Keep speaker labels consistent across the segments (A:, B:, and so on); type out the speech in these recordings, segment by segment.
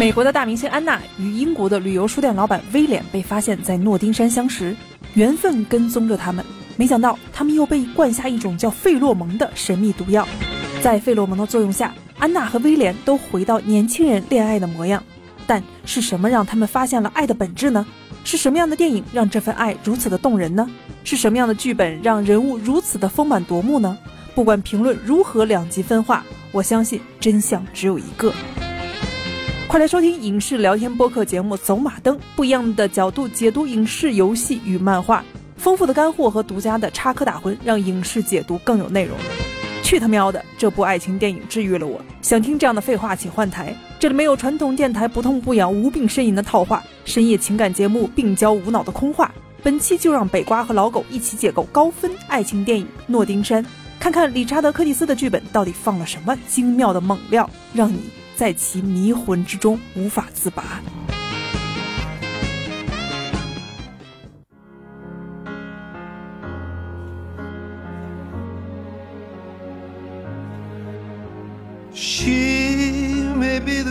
A: 美国的大明星安娜与英国的旅游书店老板威廉被发现在诺丁山相识，缘分跟踪着他们。没想到他们又被灌下一种叫费洛蒙的神秘毒药，在费洛蒙的作用下，安娜和威廉都回到年轻人恋爱的模样。但是什么让他们发现了爱的本质呢？是什么样的电影让这份爱如此的动人呢？是什么样的剧本让人物如此的丰满夺目呢？不管评论如何两极分化，我相信真相只有一个。快来收听影视聊天播客节目《走马灯》，不一样的角度解读影视、游戏与漫画，丰富的干货和独家的插科打诨，让影视解读更有内容。去他喵的！这部爱情电影治愈了我。想听这样的废话，请换台。这里没有传统电台不痛不痒、无病呻吟的套话，深夜情感节目病娇无脑的空话。本期就让北瓜和老狗一起解构高分爱情电影《诺丁山》，看看理查德·柯蒂斯的剧本到底放了什么精妙的猛料，让你在其迷魂之中无法自拔。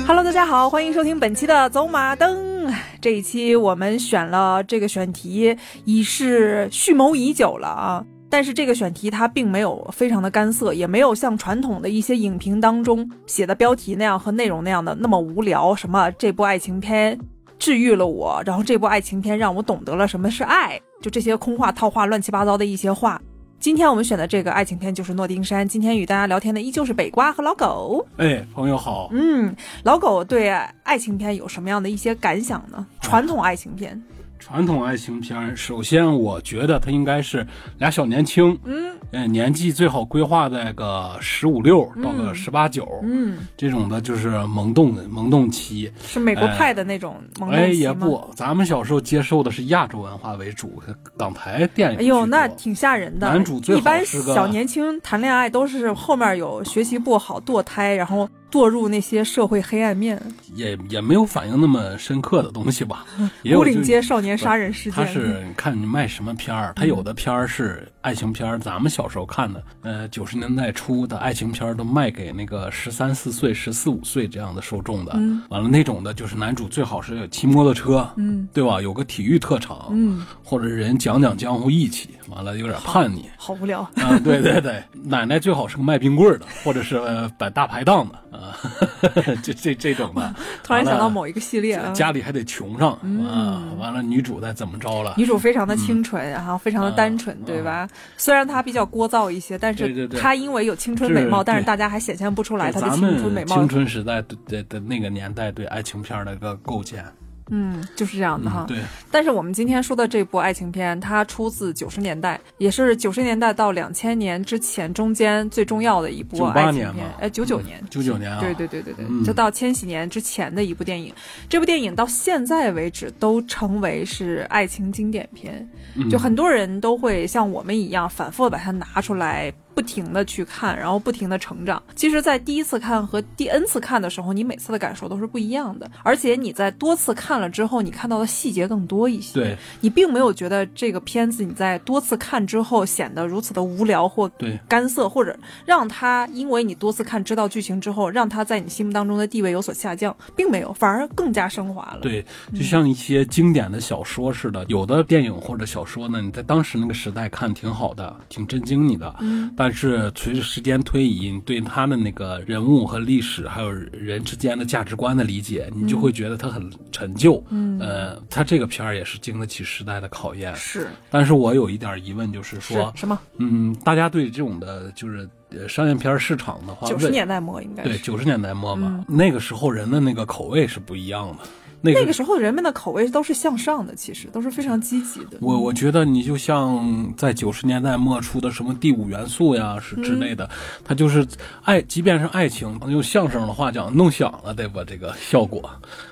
A: Hello，大家好，欢迎收听本期的走马灯。这一期我们选了这个选题，已是蓄谋已久了啊。但是这个选题它并没有非常的干涩，也没有像传统的一些影评当中写的标题那样和内容那样的那么无聊。什么这部爱情片治愈了我，然后这部爱情片让我懂得了什么是爱，就这些空话套话、乱七八糟的一些话。今天我们选的这个爱情片就是《诺丁山》。今天与大家聊天的依旧是北瓜和老狗。
B: 哎，朋友好。
A: 嗯，老狗对爱情片有什么样的一些感想呢？传统爱情片。
B: 传统爱情片，首先我觉得它应该是俩小年轻，嗯，年纪最好规划在个十五六到个十八九，
A: 嗯，
B: 这种的就是萌动的萌动期，
A: 是美国派的那种萌动期
B: 哎，也不，咱们小时候接受的是亚洲文化为主，港台电影。
A: 哎呦，那挺吓人的。
B: 男主最
A: 好是个小年轻谈恋爱都是后面有学习不好堕胎，然后。堕入那些社会黑暗面，
B: 也也没有反映那么深刻的东西吧。
A: 牯岭街少年杀人事件，
B: 他是看你卖什么片儿，他有的片儿是爱情片儿，咱们小时候看的，呃，九十年代初的爱情片儿都卖给那个十三四岁、十四五岁这样的受众的。完了那种的，就是男主最好是骑摩托车，嗯，对吧？有个体育特长，嗯，或者人讲讲江湖义气，完了有点叛逆，
A: 好无聊
B: 啊！对对对，奶奶最好是个卖冰棍的，或者是摆大排档的。啊，这这这种的，
A: 突然想到某一个系列啊，
B: 家里还得穷上啊，完了女主再怎么着了？
A: 女主非常的清纯，然后非常的单纯，对吧？虽然她比较聒噪一些，但是她因为有青春美貌，但是大家还显现不出来她的青春美貌。
B: 青春时代的的那个年代对爱情片的一个构建。
A: 嗯，就是这样的哈。
B: 对。
A: 但是我们今天说的这部爱情片，它出自九十年代，也是九十年代到两千年之前中间最重要的一部爱情片。哎，九九年。
B: 九九年啊。
A: 对对对对对，就到千禧年之前的一部电影。这部电影到现在为止都成为是爱情经典片，就很多人都会像我们一样反复的把它拿出来。不停的去看，然后不停的成长。其实，在第一次看和第 N 次看的时候，你每次的感受都是不一样的。而且你在多次看了之后，你看到的细节更多一些。
B: 对，
A: 你并没有觉得这个片子你在多次看之后显得如此的无聊或干涩，或者让他因为你多次看知道剧情之后，让他在你心目当中的地位有所下降，并没有，反而更加升华了。
B: 对，就像一些经典的小说似的，有的电影或者小说呢，你在当时那个时代看挺好的，挺震惊你的。嗯，但但是随着时间推移，你对他的那个人物和历史，还有人之间的价值观的理解，你就会觉得他很陈旧。嗯，呃，他这个片儿也是经得起时代的考验。
A: 是，
B: 但是我有一点疑问，就是说
A: 什么？
B: 嗯，大家对这种的，就是商业片市场的话，
A: 九十年代末应该
B: 对九十年代末嘛，那个时候人的那个口味是不一样的。
A: 那个时候人们的口味都是向上的，其实都是非常积极的。
B: 我我觉得你就像在九十年代末出的什么第五元素呀，是之类的，它就是爱，即便是爱情，用相声的话讲，弄响了得把这个效果。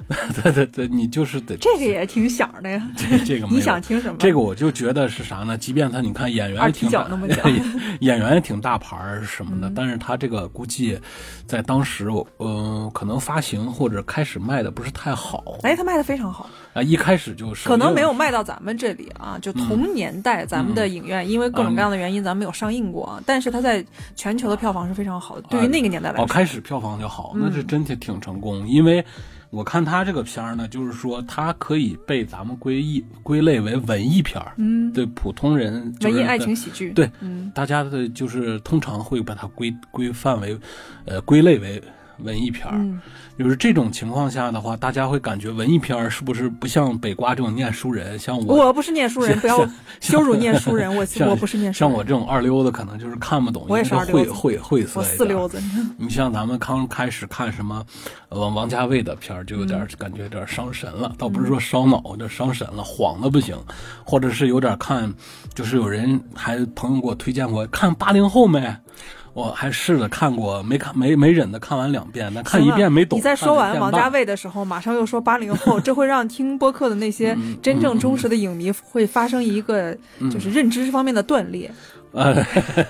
B: 对对对，你就是得
A: 这个也挺响的呀。
B: 这这个
A: 你想听什么？
B: 这个我就觉得是啥呢？即便他你看演员也挺 演员也挺大牌儿什么的，但是他这个估计在当时，嗯，可能发行或者开始卖的不是太好。
A: 哎，他卖的非常好
B: 啊！一开始就是
A: 可能没有卖到咱们这里啊，就同年代咱们的影院，因为各种各样的原因，咱们没有上映过。但是它在全球的票房是非常好的，对于那个年代来说，
B: 哦，开始票房就好，那是真挺挺成功。因为我看他这个片儿呢，就是说它可以被咱们归一归类为文艺片儿，
A: 嗯，
B: 对普通人、就是、
A: 文艺爱情喜剧，
B: 对，
A: 嗯，
B: 大家的就是通常会把它归归范为，呃，归类为文艺片儿。
A: 嗯
B: 就是这种情况下的话，大家会感觉文艺片儿是不是不像北瓜这种念书人，像我
A: 我不是念书人，不要羞辱念书人，我
B: 像
A: 我不是念书人，
B: 像我这种二溜子，可能就是看不懂，
A: 我也是
B: 因为
A: 二溜子
B: 晦晦晦涩
A: 我。四溜子，
B: 你像咱们刚开始看什么，呃，王王家卫的片儿，就有点感觉有点儿伤神了，倒不是说烧脑，有点儿伤神了，晃的不行，或者是有点儿看，就是有人还朋友给我推荐过看八零后没？我还试着看过，没看没没忍的看完两遍，但看一遍没懂。
A: 你在说完王家
B: 卫，
A: 的时候，马上又说八零后，这会让听播客的那些
B: 嗯
A: 真正忠实的影迷会发生一个就是认知方面的断裂。
B: 呃，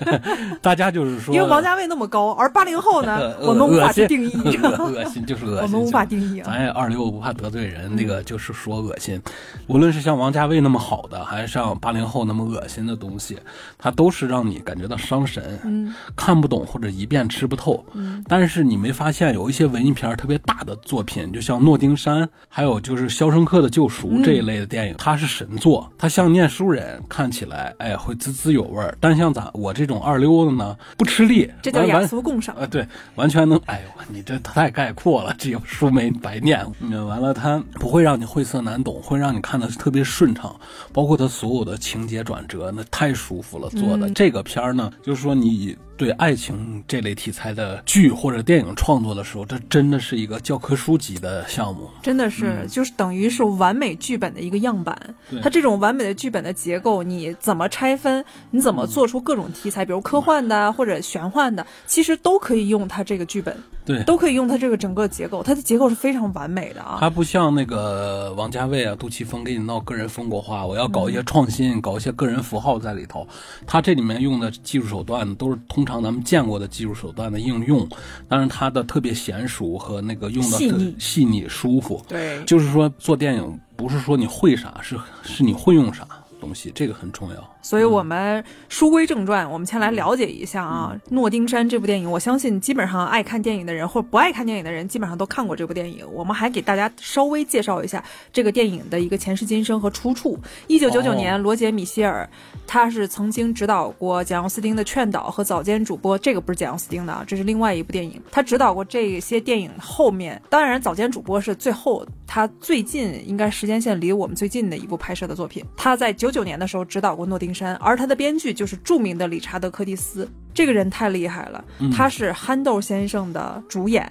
B: 大家就是说，
A: 因为王家卫那么高，而八零后呢
B: 呃，
A: 我们无法去定义，
B: 恶恶心就是恶心，
A: 我们无法定义啊。
B: 咱也二六不怕得罪人，那个就是说恶心。无论是像王家卫那么好的，还是像八零后那么恶心的东西，它都是让你感觉到伤神，
A: 嗯
B: 看不懂或者一遍吃不透。
A: 嗯
B: 但是你没发现有一些文艺片特别大的作品，就像《诺丁山》，还有就是《肖申克的救赎》这一类的电影，它是神作，它像念书人看起来，哎，会滋滋有味儿。但像咱我这种二溜子呢，不吃力，
A: 这叫雅俗共赏。
B: 啊，对，完全能，哎呦，你这太概括了，这有书没白念。嗯，完了，它不会让你晦涩难懂，会让你看的特别顺畅，包括它所有的情节转折，那太舒服了做的。这个片儿呢，就是说你对爱情这类题材的剧或者电影创作的时候，这真的是一个教科书级的项目。
A: 真的是，就是等于是完美剧本的一个样板。它这种完美的剧本的结构，你怎么拆分？你怎么做出各种题材，比如科幻的或者玄幻的，其实都可以用它这个剧本，
B: 对，
A: 都可以用它这个整个结构。它的结构是非常完美的啊。
B: 它不像那个王家卫啊、杜琪峰给你闹个人风格化，我要搞一些创新，搞一些个人符号在里头。它这里面用的技术手段都是通常咱们见过的技术手段的应用，但是它的特别娴熟和那个用的
A: 细腻
B: 细腻舒服。
A: 对，
B: 就是说做电影不是说你会啥，是是你会用啥东西，这个很重要。
A: 所以我们书归正传，我们先来了解一下啊，《诺丁山》这部电影。我相信基本上爱看电影的人或者不爱看电影的人，基本上都看过这部电影。我们还给大家稍微介绍一下这个电影的一个前世今生和出处。一九九九年，罗杰·米歇尔他是曾经指导过简·奥斯汀的《劝导》和《早间主播》，这个不是简·奥斯汀的啊，这是另外一部电影。他指导过这些电影后面，当然《早间主播》是最后他最近应该时间线离我们最近的一部拍摄的作品。他在九九年的时候指导过《诺丁山》，而他的编剧就是著名的理查德·柯蒂斯。这个人太厉害了，他是憨豆先生的主演。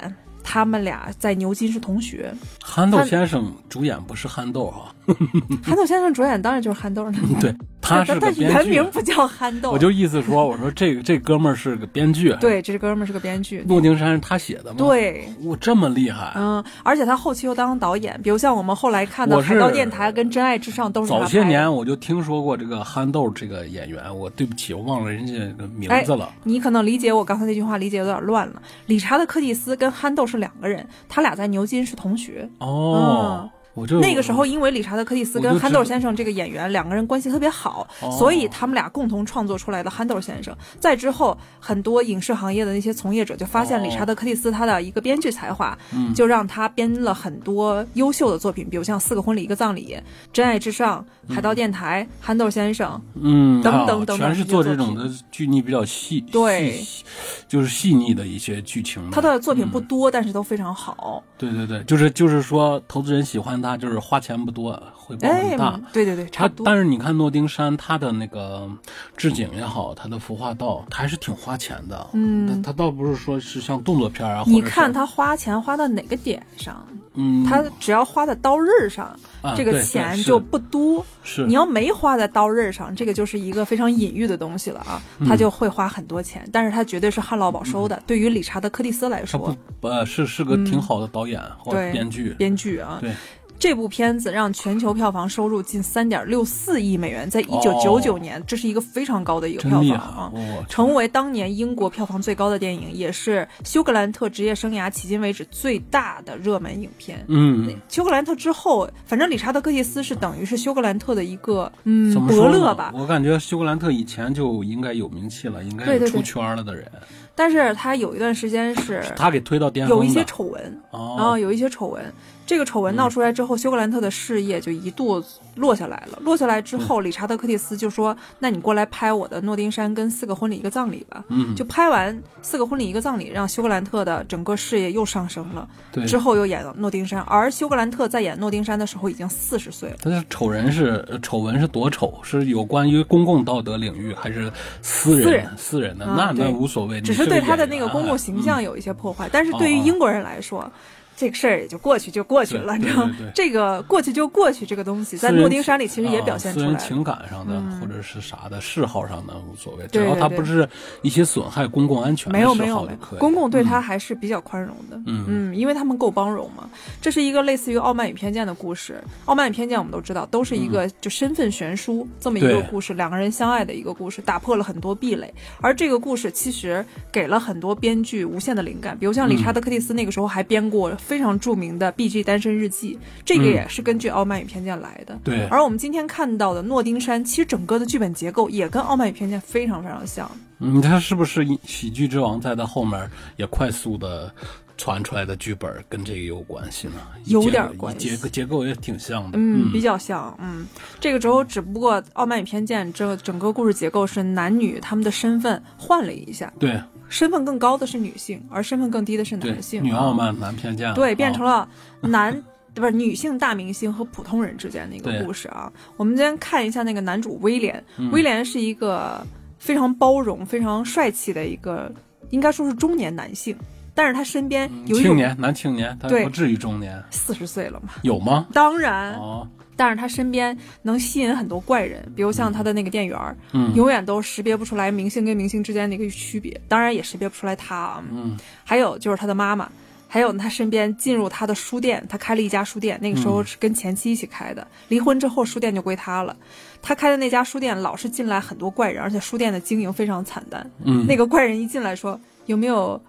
A: 他们俩在牛津是同学，
B: 憨豆先生主演不是憨豆哈、
A: 憨豆先生主演当然就是憨豆了。
B: 对，他是
A: 但但
B: 个编剧
A: 原名。不叫憨豆。
B: 我就意思说，我说这个这哥们儿是个编剧，，
A: 对，这哥们儿是个编剧。
B: 诺丁山是他写的吗？，
A: 对，
B: 我这么厉害。
A: 嗯，而且他后期又当导演，比如像我们后来看的《海盗电台》跟《真爱至上》都是
B: 早些年我就听说过这个憨豆这个演员，我对不起，我忘了人家的名字了。
A: 你可能理解我刚才那句话理解有点乱了。理查德·柯蒂斯跟憨豆是两个人，他俩在牛津是同学。
B: 哦，我就
A: 那个时候，因为理查德·柯蒂斯跟憨豆先生这个演员两个人关系特别好，
B: 哦
A: 所以他们俩共同创作出来的憨豆先生。在之后，很多影视行业的那些从业者就发现
B: 哦
A: 理查德·柯蒂斯他的一个编剧才华，
B: 嗯
A: 就让他编了很多优秀的作品，比如像《四个婚礼一个葬礼》《真爱至上》《海盗电台》憨豆先生》
B: 嗯，
A: 等
B: 啊
A: 等等等
B: 全是做这种的剧腻比较细，
A: 对
B: 细，就是细腻的一些剧情。
A: 他的作品
B: 嗯
A: 不多，但是都非常好。
B: 对对对，就是就是说，投资人喜欢他，就是花钱不多，回报
A: 哎
B: 很大。，
A: 对对对，差
B: 他
A: 不多。
B: 但是你看诺丁山，它的那个置景也好，它的服化道，他还是挺花钱的。
A: 嗯
B: 他他倒不是说是像动作片啊，
A: 你看，它花钱花到哪个点上？
B: 嗯，
A: 它只要花在刀刃上，
B: 啊
A: 这个钱就不多。
B: 是
A: 你要没花在刀刃上，这个就是一个非常隐喻的东西了啊，
B: 嗯
A: 他就会花很多钱，但是他绝对是旱涝保收的。对于理查德·柯蒂斯来
B: 他
A: 说，
B: 不呃是是个挺好的导演或编剧。
A: 编剧啊，
B: 对，
A: 这部片子让全球票房收入近三点六四亿美元，在一九九九年，这是一个非常高的一个票房啊，成为当年英国票房最高的电影，也是休格兰特职业生涯迄今为止最大的热门影片。
B: 嗯，
A: 休格兰特之后，反正理查德·柯蒂斯是等于是休格兰特的一个嗯伯乐吧。
B: 我感觉休格兰特以前就应该有名气了，应该出圈了的人。
A: 但是他有一段时间是
B: 他给推到巅峰，
A: 有一些丑闻，然后有一些丑闻。这个丑闻闹出来之后，休格兰特的事业就一度落下来了。落下来之后，理查德·柯蒂斯就说：“那你过来拍我的《诺丁山》跟《四个婚礼一个葬礼》吧。”
B: 嗯，
A: 就拍完《四个婚礼一个葬礼》，让休格兰特的整个事业又上升了。
B: 对，
A: 之后又演了《诺丁山》，而休格兰特在演《诺丁山》的时候已经四十岁了。
B: 他的丑人是丑闻是多丑？是有关于公共道德领域还是私人私人的？那那无所谓，
A: 只是对他的那个公共形象有一些破坏。但是对于英国人来说。这个事儿也就过去就过去了，你知道吗？这个过去就过去，这个东西在诺丁山里其实也表现出来。
B: 私人情感上的或者是啥的嗜好上的无所谓，只要他不是一些损害公共安全的
A: 没有没有，公共对他还是比较宽容的。嗯嗯，因为他们够包容嘛。这是一个类似于《傲慢与偏见》的故事，《傲慢与偏见》我们都知道，都是一个就身份悬殊这么一个故事，两个人相爱的一个故事，打破了很多壁垒。而这个故事其实给了很多编剧无限的灵感，比如像理查德·柯蒂斯那个时候还编过。非常著名的《B.G. 单身日记》，这个也是根据《傲慢与偏见》来的。
B: 对。
A: 而我们今天看到的《诺丁山》，其实整个的剧本结构也跟《傲慢与偏见》非常非常像。
B: 嗯，他是不是喜剧之王在他后面也快速的传出来的剧本跟这个有关系呢？
A: 有点关系，
B: 结结构也挺像的。
A: 嗯，比较像。嗯，这个时候只不过《傲慢与偏见》这整个故事结构是男女他们的身份换了一下。
B: 对。
A: 身份更高的是女性，而身份更低的是男性。
B: 女傲慢，男偏见。
A: 对，变成了男 不是女性大明星和普通人之间的一个故事啊。我们今天看一下那个男主威廉，威廉是一个非常包容、非常帅气的一个，应该说是中年男性，但是他身边有
B: 青年男青年，他不至于中年，
A: 四十岁了嘛？
B: 有吗？
A: 当然。哦。但是他身边能吸引很多怪人，比如像他的那个店员嗯，永远都识别不出来明星跟明星之间的一个区别，当然也识别不出来他啊。
B: 嗯，
A: 还有就是他的妈妈，还有他身边进入他的书店，他开了一家书店，那个时候是跟前妻一起开的，离婚之后书店就归他了。他开的那家书店老是进来很多怪人，而且书店的经营非常惨淡。
B: 嗯，
A: 那个怪人一进来说有没有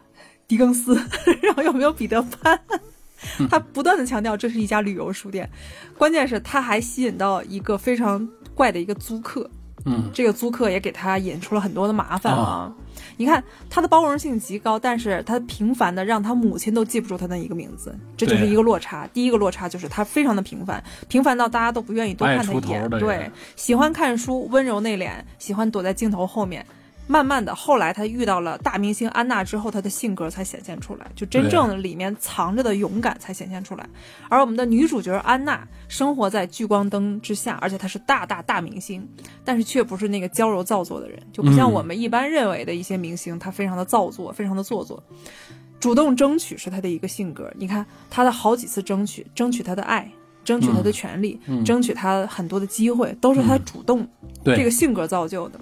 A: 狄更斯，然后有没有彼得潘。他不断的强调这是一家旅游书店，关键是他还吸引到一个非常怪的一个租客，
B: 嗯，
A: 这个租客也给他引出了很多的麻烦啊。你看他的包容性极高，但是他平凡的让他母亲都记不住他的一个名字，这就是一个落差。第一个落差就是他非常的平凡，平凡到大家都不愿意多看他一眼。对，喜欢看书，温柔内敛，喜欢躲在镜头后面。慢慢的，后来他遇到了大明星安娜之后，他的性格才显现出来，就真正的里面藏着的勇敢才显现出来。而我们的女主角安娜生活在聚光灯之下，而且她是大大大明星，但是却不是那个娇柔造作的人，就不像我们一般认为的一些明星，她非常的造作，非常的做作。主动争取是她的一个性格，你看她的好几次争取，争取她的爱，争取她的权利，争取她很多的机会，都是她主动这个性格造就的。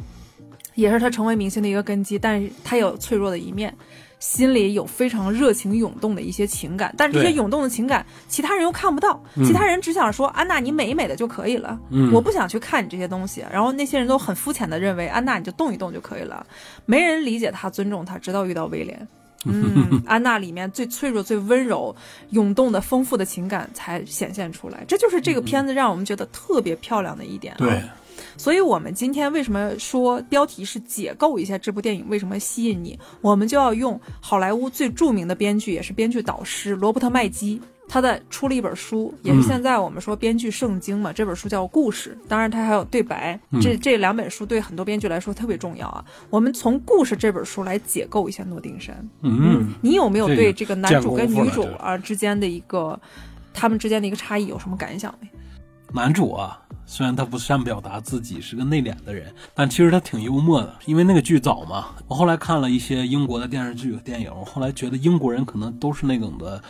A: 也是他成为明星的一个根基，但是他有脆弱的一面，心里有非常热情涌动的一些情感，但是这些涌动的情感，其他人又看不到，其他人只想说安娜你美美的就可以了，我不想去看你这些东西，然后那些人都很肤浅的认为安娜你就动一动就可以了，没人理解他尊重他，直到遇到威廉，嗯，安娜里面最脆弱、最温柔、涌动的丰富的情感才显现出来，这就是这个片子让我们觉得特别漂亮的一点。
B: 对。
A: 所以，我们今天为什么说标题是解构一下这部电影为什么吸引你？我们就要用好莱坞最著名的编剧，也是编剧导师罗伯特麦基，他的出了一本书，也是现在我们说编剧圣经嘛。这本书叫《故事》，当然他还有对白。这这两本书对很多编剧来说特别重要啊。我们从《故事》这本书来解构一下诺丁山。
B: 嗯，
A: 你有没有对这个男主跟女主啊之间的一个他们之间的一个差异有什么感想没？
B: 男主啊。虽然他不善表达自己，是个内敛的人，但其实他挺幽默的。因为那个剧早嘛，我后来看了一些英国的电视剧和、电影，后来觉得英国人可能都是那种的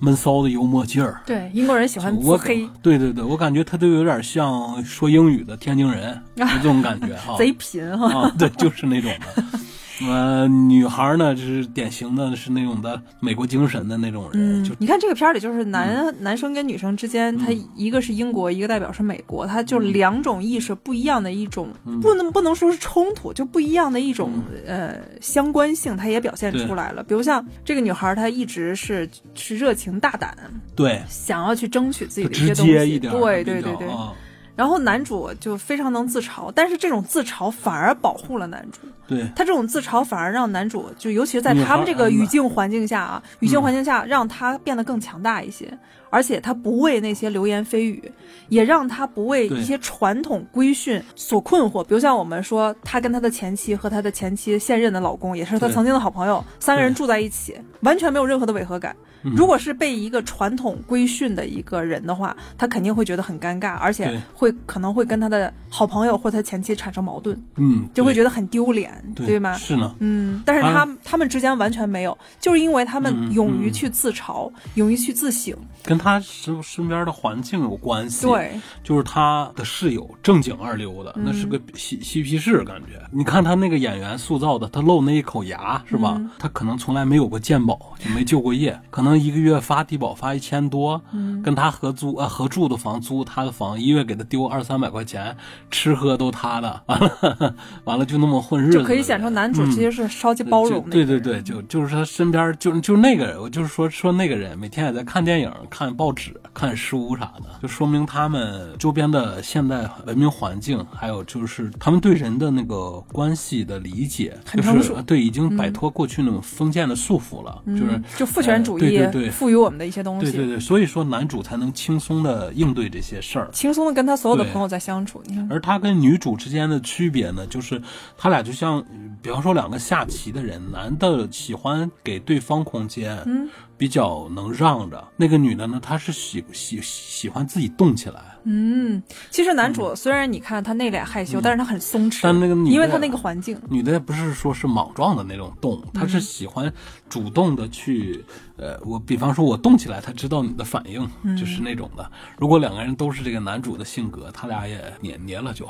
B: 闷骚的幽默劲儿。
A: 对，英国人喜欢自
B: 我
A: 黑，
B: 对对对，我感觉他都有点像说英语的天津人，有这种感觉哈。
A: 贼贫哈。
B: 啊，对，就是那种的。呃，女孩呢，就是典型的是那种的美国精神的那种人。就
A: 你看这个片儿里，就是男、男生跟女生之间，他一个是英国，一个代表是美国，他就两种意识不一样的一种，不能不能说是冲突，就不一样的一种、呃相关性，他也表现出来了。比如像这个女孩，她一直是是热情大胆，
B: 对，
A: 想要去争取自己的一
B: 直
A: 些东西，
B: 接一点，
A: 对对对对。
B: 啊
A: 然后男主就非常能自嘲，但是这种自嘲反而保护了男主。
B: 对，
A: 他这种自嘲反而让男主，就尤其是在他们这个
B: 嗯
A: 语境环境下啊，语境环境下让他变得更强大一些，而且他不为那些流言蜚语，也让他不为一些传统规训所困惑。比如像我们说，他跟他的前妻和他的前妻现任的老公，也是他曾经的好朋友，三个人住在一起，完全没有任何的违和感。
B: 嗯
A: 如果是被一个传统规训的一个人的话，他肯定会觉得很尴尬，而且会可能会跟他的好朋友或他前妻产生矛盾，
B: 嗯，
A: 就会觉得很丢脸，
B: 对
A: 吗？
B: 是呢，
A: 嗯，但是他、他们之间完全没有，就是因为他们勇于去自嘲，勇于去自省。
B: 跟他身身边的环境有关系。，
A: 对，
B: 就是他的室友正经二流的，那是个嬉嬉皮士感觉。你看他那个演员塑造的，他露那一口牙是吧？他可能从来没有过鉴宝，就没就过业，可能一个月发低保发一千多，跟他合租呃合住的房租他的房，一月给他丢二三百块钱，吃喝都他的，完了完了就那么混日子，
A: 就可以显出男主
B: 嗯
A: 其实是超级包容的、
B: 对对对，就就是他身边就就那个人，我就是说说那个人每天也在看电影、看报纸、看书啥的，就说明他们周边的现代文明环境，还有就是他们对人的那个关系的理解，就是对已经摆脱过去那种封建的束缚了，就是
A: 嗯就父权主义
B: 呃对对对
A: 赋予我们的一些东西，
B: 对对对，所以说男主才能轻松的应对这些事儿。
A: 轻松的跟他所有的朋友在相处。你看，
B: 而他跟女主之间的区别呢，就是他俩就像，比方说两个下棋的人，男的喜欢给对方空间，
A: 嗯，
B: 比较能让着；那个女的呢，她是喜喜喜欢自己动起来。
A: 嗯，其实男主虽然你看他内敛害羞，但是他很松弛，
B: 嗯但那个女的
A: 因为他那个环境，
B: 女的不是说是莽撞的那种动，她是喜欢主动的去，呃，我比方说我动起来，她知道你的反应，就是那种的。如果两个人都是这个男主的性格，他俩也黏黏了就。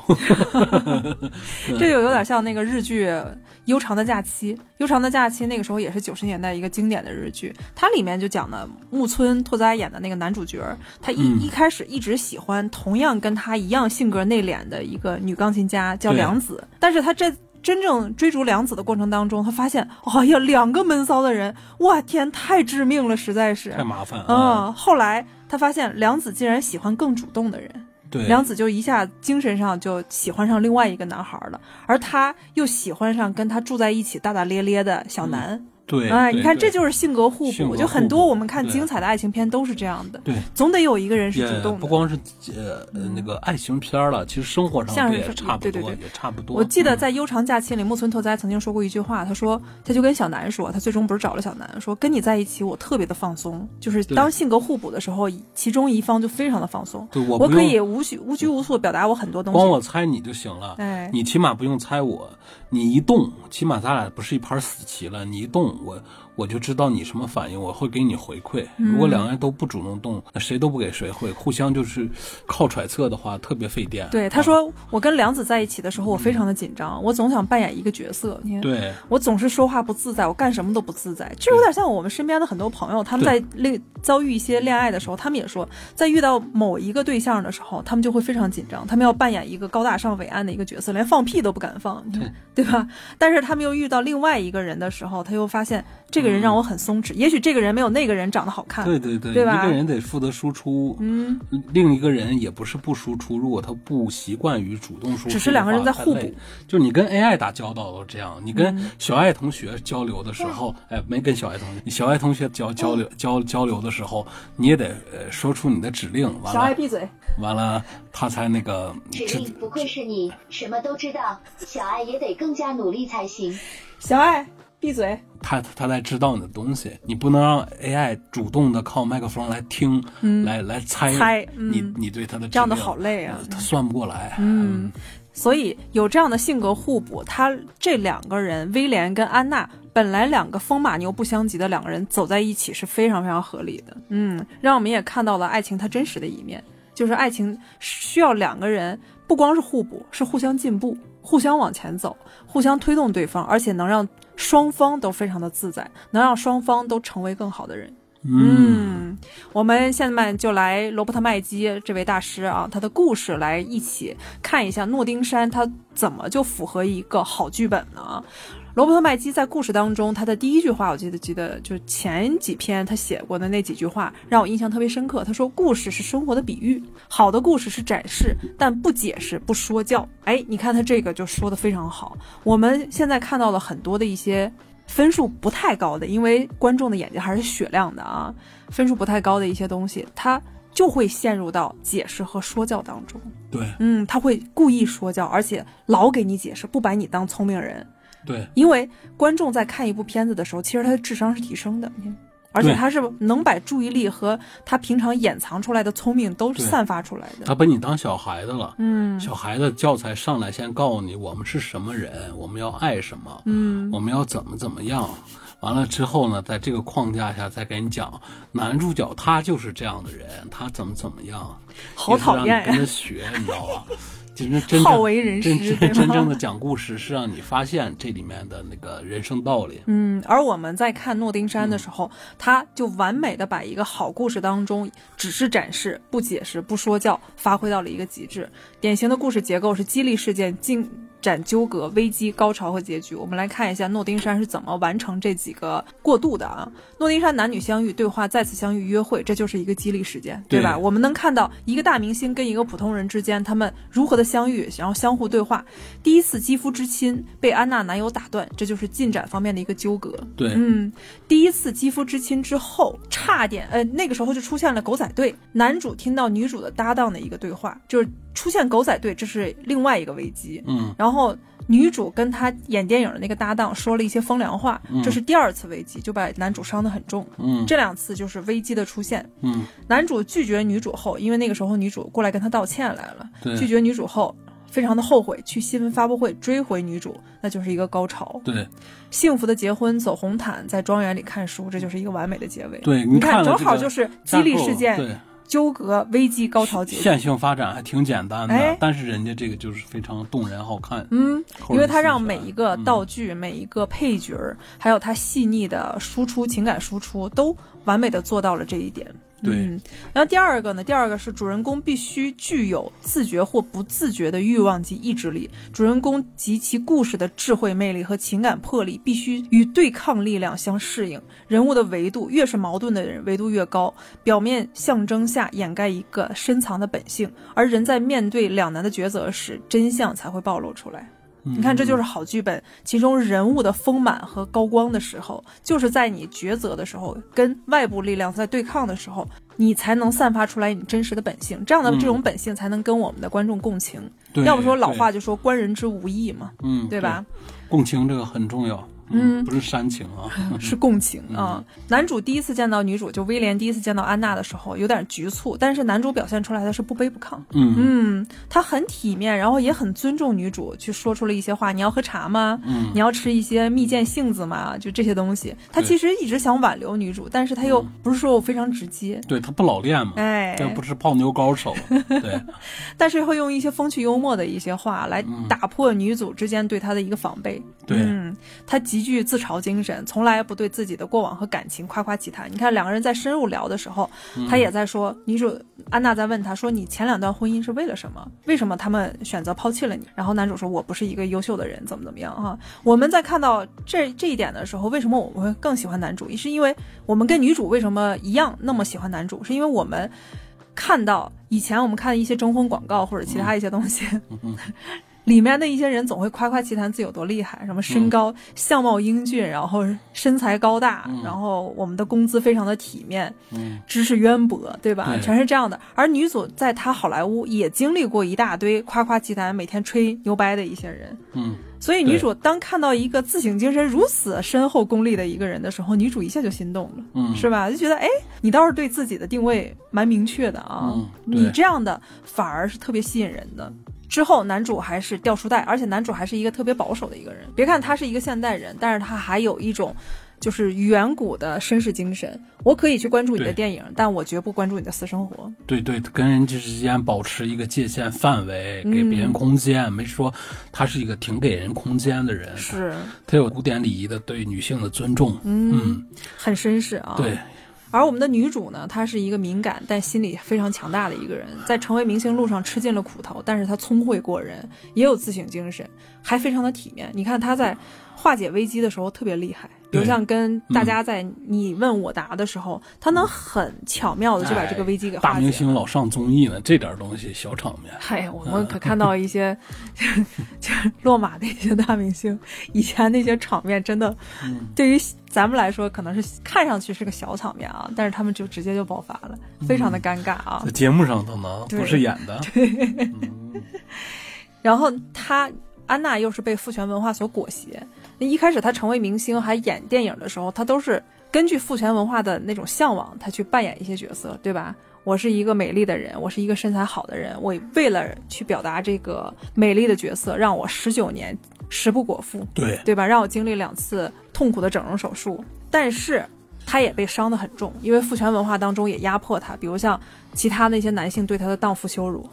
A: 这就有点像那个日剧《悠长的假期》。《悠长的假期》那个时候也是九十年代一个经典的日剧，它里面就讲的木村拓哉演的那个男主角，他一、
B: 嗯。
A: 一开始一直喜欢同样跟他一样性格内敛的一个女钢琴家，叫梁子，但是他这。真正追逐梁子的过程当中，他发现，哎呀，两个闷骚的人，哇天，太致命了，实在是。
B: 太麻烦啊！
A: 嗯，后来他发现梁子竟然喜欢更主动的人，
B: 对，
A: 梁子就一下精神上就喜欢上另外一个男孩了，而他又喜欢上跟他住在一起大大咧咧的小南。
B: 对，
A: 哎，
B: 对
A: 你看，这就是性格互补。就很多我们看精彩的爱情片都是这样的，
B: 对。
A: 总得有一个人是主动的。
B: 不光是呃呃那个爱情片了，其实生活上不也差不多，
A: 对对对
B: 也差不多。
A: 我记得
B: 嗯
A: 在《悠长假期》里，木村拓哉曾经说过一句话，他说，他就跟小南说，他最终不是找了小南，说跟你在一起，我特别的放松，就是当性格互补的时候，其中一方就非常的放松。
B: 对我
A: 我可以无拘无拘无束地表达我很多东西。
B: 光我猜你就行了，
A: 哎，
B: 你起码不用猜我，你一动，起码咱俩不是一盘死棋了。你一动，我我就知道你什么反应，我会给你回馈。
A: 嗯
B: 如果两个人都不主动动，那谁都不给谁回，互相就是靠揣测的话，特别费电。
A: 对，他
B: 啊
A: 说我跟梁子在一起的时候，我非常的紧张，我总想扮演一个角色。你看，
B: 对
A: 我总是说话不自在，我干什么都不自在，就有点像我们身边的很多朋友，他们在恋遭遇一些恋爱的时候，他们也说，在遇到某一个对象的时候，他们就会非常紧张，他们要扮演一个高大上伟岸的一个角色，连放屁都不敢放，对对吧？但是他们又遇到另外一个人的时候，他又发现这个人让我很松弛，也许这个人没有那个人长得好看，
B: 对对对，
A: 对吧
B: 一个人得负责输出，
A: 嗯，
B: 另一个人也不是不输出。如果他不习惯于主动输出，
A: 只是两个人在互补。
B: 就你跟 AI 打交道都这样，你跟
A: 嗯
B: 小爱同学交流的时候，哎，没跟小爱同学，你小爱同学交交流交交流的时候，你也得呃说出你的指令，完了小爱
A: 闭嘴。
B: 完了，他才那个
C: 指令不愧是你，什么都知道。小爱也得更加努力才行。
A: 小爱，闭嘴。
B: 他他在知道你的东西，你不能让 AI 主动的靠麦克风来听，
A: 嗯
B: 来来猜
A: 猜
B: 你
A: 嗯
B: 你对他的
A: 这样的好累啊
B: 呃他算不过来。
A: 嗯，所以有这样的性格互补，他这两个人，威廉跟安娜，本来两个风马牛不相及的两个人走在一起是非常非常合理的。嗯，让我们也看到了爱情它真实的一面，就是爱情需要两个人不光是互补，是互相进步，互相往前走，互相推动对方，而且能让双方都非常的自在，能让双方都成为更好的人。嗯，我们现在就来罗伯特麦基这位大师啊，他的故事来一起看一下诺丁山他怎么就符合一个好剧本呢？罗伯特麦基在故事当中，他的第一句话，我记得记得就是前几篇他写过的那几句话，让我印象特别深刻。他说：“故事是生活的比喻，好的故事是展示，但不解释，不说教。”哎，你看他这个就说的非常好。我们现在看到了很多的一些分数不太高的，因为观众的眼睛还是雪亮的啊，分数不太高的一些东西，他就会陷入到解释和说教当中。
B: 对
A: 嗯，他会故意说教，而且老给你解释，不把你当聪明人。
B: 对
A: 因为观众在看一部片子的时候，其实他的智商是提升的，而且他是能把注意力和他平常掩藏出来的聪明都散发出来的。
B: 他把你当小孩子了。
A: 嗯
B: 小孩子教材上来先告诉你我们是什么人，我们要爱什么，
A: 嗯
B: 我们要怎么怎么样。完了之后呢，在这个框架下再给你讲，男主角他就是这样的人，他怎么怎么样，
A: 好讨厌
B: 跟
A: 呀
B: 着学，你知道吧？真正真
A: 好为人师
B: 真真真正的讲故事是让你发现这里面的那个人生道理。
A: 嗯，而我们在看诺丁山的时候，他就完美的把一个好故事当中只是展示、不解释、不说教，发挥到了一个极致。典型的故事结构是激励事件、进展纠葛、危机、高潮和结局。我们来看一下诺丁山是怎么完成这几个过渡的啊？诺丁山男女相遇、对话、再次相遇、约会，这就是一个激励事件，对吧？
B: 对
A: 我们能看到一个大明星跟一个普通人之间，他们如何的相遇，然后相互对话。第一次肌肤之亲被安娜男友打断，这就是进展方面的一个纠葛。
B: 对，
A: 嗯，第一次肌肤之亲之后，差点，呃，那个时候就出现了狗仔队。男主听到女主的搭档的一个对话，就是出现狗仔队，这是另外一个危机。
B: 嗯，
A: 然后女主跟他演电影的那个搭档说了一些风凉话，这是第二次危机，就把男主伤得很重。
B: 嗯
A: 这两次就是危机的出现。
B: 嗯，
A: 男主拒绝女主后，因为那个时候女主过来跟他道歉来了，
B: 对
A: 拒绝女主后。非常的后悔，去新闻发布会追回女主，那就是一个高潮。
B: 对
A: 幸福的结婚，走红毯，在庄园里看书，这就是一个完美的结尾。
B: 对，
A: 你
B: 看了
A: 正
B: 这个
A: 好就是激励事件、
B: 对
A: 纠葛、危机、高潮结局。
B: 线性发展还挺简单的，
A: 哎
B: 但是人家这个就是非常动人好看。
A: 嗯，因为它让每一个
B: 嗯
A: 道具、每一个配角儿，还有它细腻的输出、情感输出，都完美的做到了这一点。
B: 对
A: 嗯，然后第二个呢，第二个是主人公必须具有自觉或不自觉的欲望及意志力。主人公及其故事的智慧魅力和情感魄力必须与对抗力量相适应。人物的维度越是矛盾的人，维度越高。表面象征下掩盖一个深藏的本性，而人在面对两难的抉择时，真相才会暴露出来。你看，这就是好剧本。其中人物的丰满和高光的时候，就是在你抉择的时候，跟外部力量在对抗的时候，你才能散发出来你真实的本性。这样的
B: 嗯
A: 这种本性才能跟我们的观众共情。
B: 对
A: 要不说老话就说“观人之无义”嘛，
B: 嗯，
A: 对吧？
B: 共情这个很重要，
A: 嗯
B: 不是煽情啊，
A: 是共情啊。男主第一次见到女主，就威廉第一次见到安娜的时候，有点局促，但是男主表现出来的是不卑不亢。
B: 嗯
A: 嗯，他很体面，然后也很尊重女主，去说出了一些话。你要喝茶吗？
B: 嗯
A: 你要吃一些蜜饯杏子吗？就这些东西。他其实一直想挽留女主，但是他又不是说我非常直接，
B: 对他不老练嘛，
A: 哎
B: 这不是泡妞高手，对，
A: 但是会用一些风趣幽默的一些话来打破女主之间对他的一个防备。
B: 对
A: 嗯，他极具自嘲精神，从来不对自己的过往和感情夸夸其谈。你看两个人在深入聊的时候，他也在说，女主安娜在问他说：“你前两段婚姻是为了什么？为什么他们选择抛弃了你？”然后男主说：“我不是一个优秀的人，怎么怎么样啊？”我们在看到这这一点的时候，为什么我们会更喜欢男主？是因为我们跟女主为什么一样那么喜欢男主？是因为我们看到以前我们看一些征婚广告或者其他一些东西，里面的一些人总会夸夸其谈自己有多厉害，什么身高、相貌英俊，然后身材高大，
B: 嗯。
A: 然后我们的工资非常的体面，
B: 嗯。
A: 知识渊博，对吧？
B: 对。
A: 全是这样的。而女主在她好莱坞也经历过一大堆夸夸其谈、每天吹牛掰的一些人，
B: 嗯，
A: 所以女主当看到一个自省精神如此深厚功利的一个人的时候，女主一下就心动了，
B: 嗯。
A: 是吧？就觉得哎，你倒是对自己的定位蛮明确的啊，
B: 嗯
A: 你这样的反而是特别吸引人的。之后，男主还是掉书袋，而且男主还是一个特别保守的一个人。别看他是一个现代人，但是他还有一种就是远古的绅士精神。我可以去关注你的电影，但我绝不关注你的私生活。
B: 对对，跟人之间保持一个界限范围，给别
A: 嗯
B: 人空间，没说他是一个挺给人空间的人，
A: 是，
B: 他有古典礼仪的对女性的尊重，嗯，
A: 很绅士啊。
B: 对，
A: 而我们的女主呢，她是一个敏感但心理非常强大的一个人，在成为明星路上吃尽了苦头，但是她聪慧过人，也有自省精神，还非常的体面。你看她在化解危机的时候特别厉害，比如像跟大家在你问我答的时候，他能很巧妙的就把这个危机给化解了。
B: 大明星老上综艺呢，这点东西小场面，
A: 嗨，我们可看到一些，就是落马的一些大明星，以前那些场面真的，
B: 嗯。
A: 对于咱们来说可能是看上去是个小场面啊，但是他们就直接就爆发了，非常的尴尬啊。
B: 在。节目上都能，不是演的，对。
A: 然后他安娜又是被父权文化所裹挟，那一开始他成为明星还演电影的时候，他都是根据父权文化的那种向往，他去扮演一些角色，对吧？我是一个美丽的人，我是一个身材好的人，我为了去表达这个美丽的角色，让我十九年食不果腹，
B: 对，
A: 对吧？让我经历两次痛苦的整容手术，但是他也被伤得很重，因为父权文化当中也压迫他，比如像其他那些男性对他的荡妇羞辱，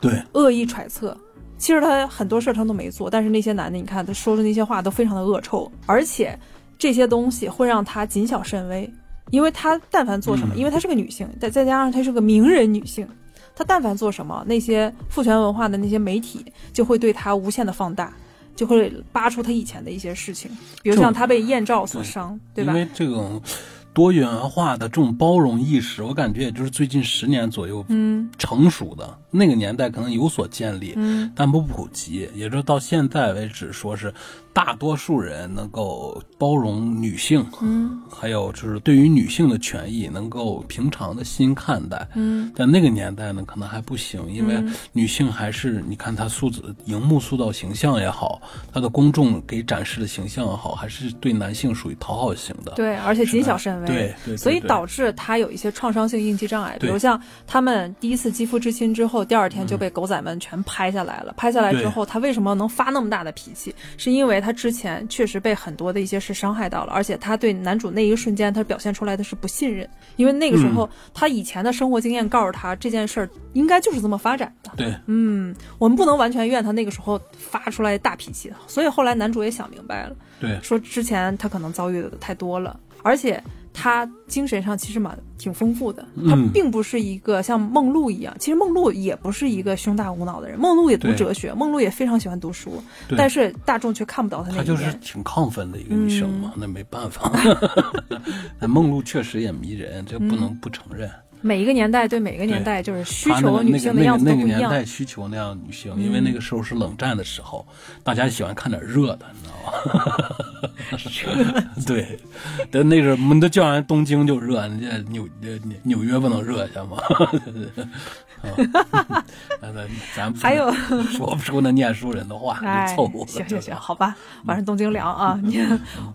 B: 对，
A: 恶意揣测。其实他很多事儿他都没做，但是那些男的，你看他说的那些话都非常的恶臭，而且这些东西会让他谨小慎微，因为他但凡做什么，
B: 嗯
A: 因为她是个女性，再再加上她是个名人女性，她但凡做什么，那些父权文化的那些媒体就会对她无限的放大，就会扒出她以前的一些事情，比如像她被艳照所伤，对吧
B: 因？为这种多元化的这种包容意识，我感觉也就是最近十年左右
A: 嗯
B: 成熟的。那个年代可能有所建立，
A: 嗯
B: 但不普及，也就是到现在为止，说是大多数人能够包容女性，
A: 嗯
B: 还有就是对于女性的权益能够平常的心看待。
A: 嗯
B: 但那个年代呢，可能还不行，因为
A: 嗯
B: 女性还是你看她塑造荧幕塑造形象也好，她的公众给展示的形象也好，还是对男性属于讨好型的。
A: 对，而且谨小慎微，
B: 对对对
A: 所以导致她有一些创伤性应激障碍，比如像他们第一次肌肤之亲之后，第二天就被狗仔们全拍下来了。拍下来之后，她为什么能发那么大的脾气？是因为他之前确实被很多的一些事伤害到了，而且他对男主那一瞬间，他表现出来的是不信任，因为那个时候、他以前的生活经验告诉他这件事儿应该就是这么发展的。
B: 对
A: 嗯，我们不能完全怨他那个时候发出来大脾气，所以后来男主也想明白了。
B: 对
A: 说之前他可能遭遇的太多了，而且他精神上其实蛮挺丰富的，他
B: 嗯
A: 并不是一个像梦露一样，其实梦露也不是一个胸大无脑的人，梦露也读哲学，梦露也非常喜欢读书，但是大众却看不到他那
B: 她就是。挺亢奋的一个女生
A: 嗯
B: 嘛，那没办法。那梦露确实也迷人，这不能不承认。
A: 每一个年代对每个年代就是需求女性的样子不一样。
B: 年代需求那样女性，因为那个时候是冷战的时候，大家喜欢看点热的，你知道吗？对，但那是我们都叫人东京就热，人家纽纽纽约不能热一下吗？哈哈哈咱不
A: 还有
B: 说不出那念书人的话，
A: 哎
B: 就凑合。，
A: 行行行，好吧，晚上东京聊啊。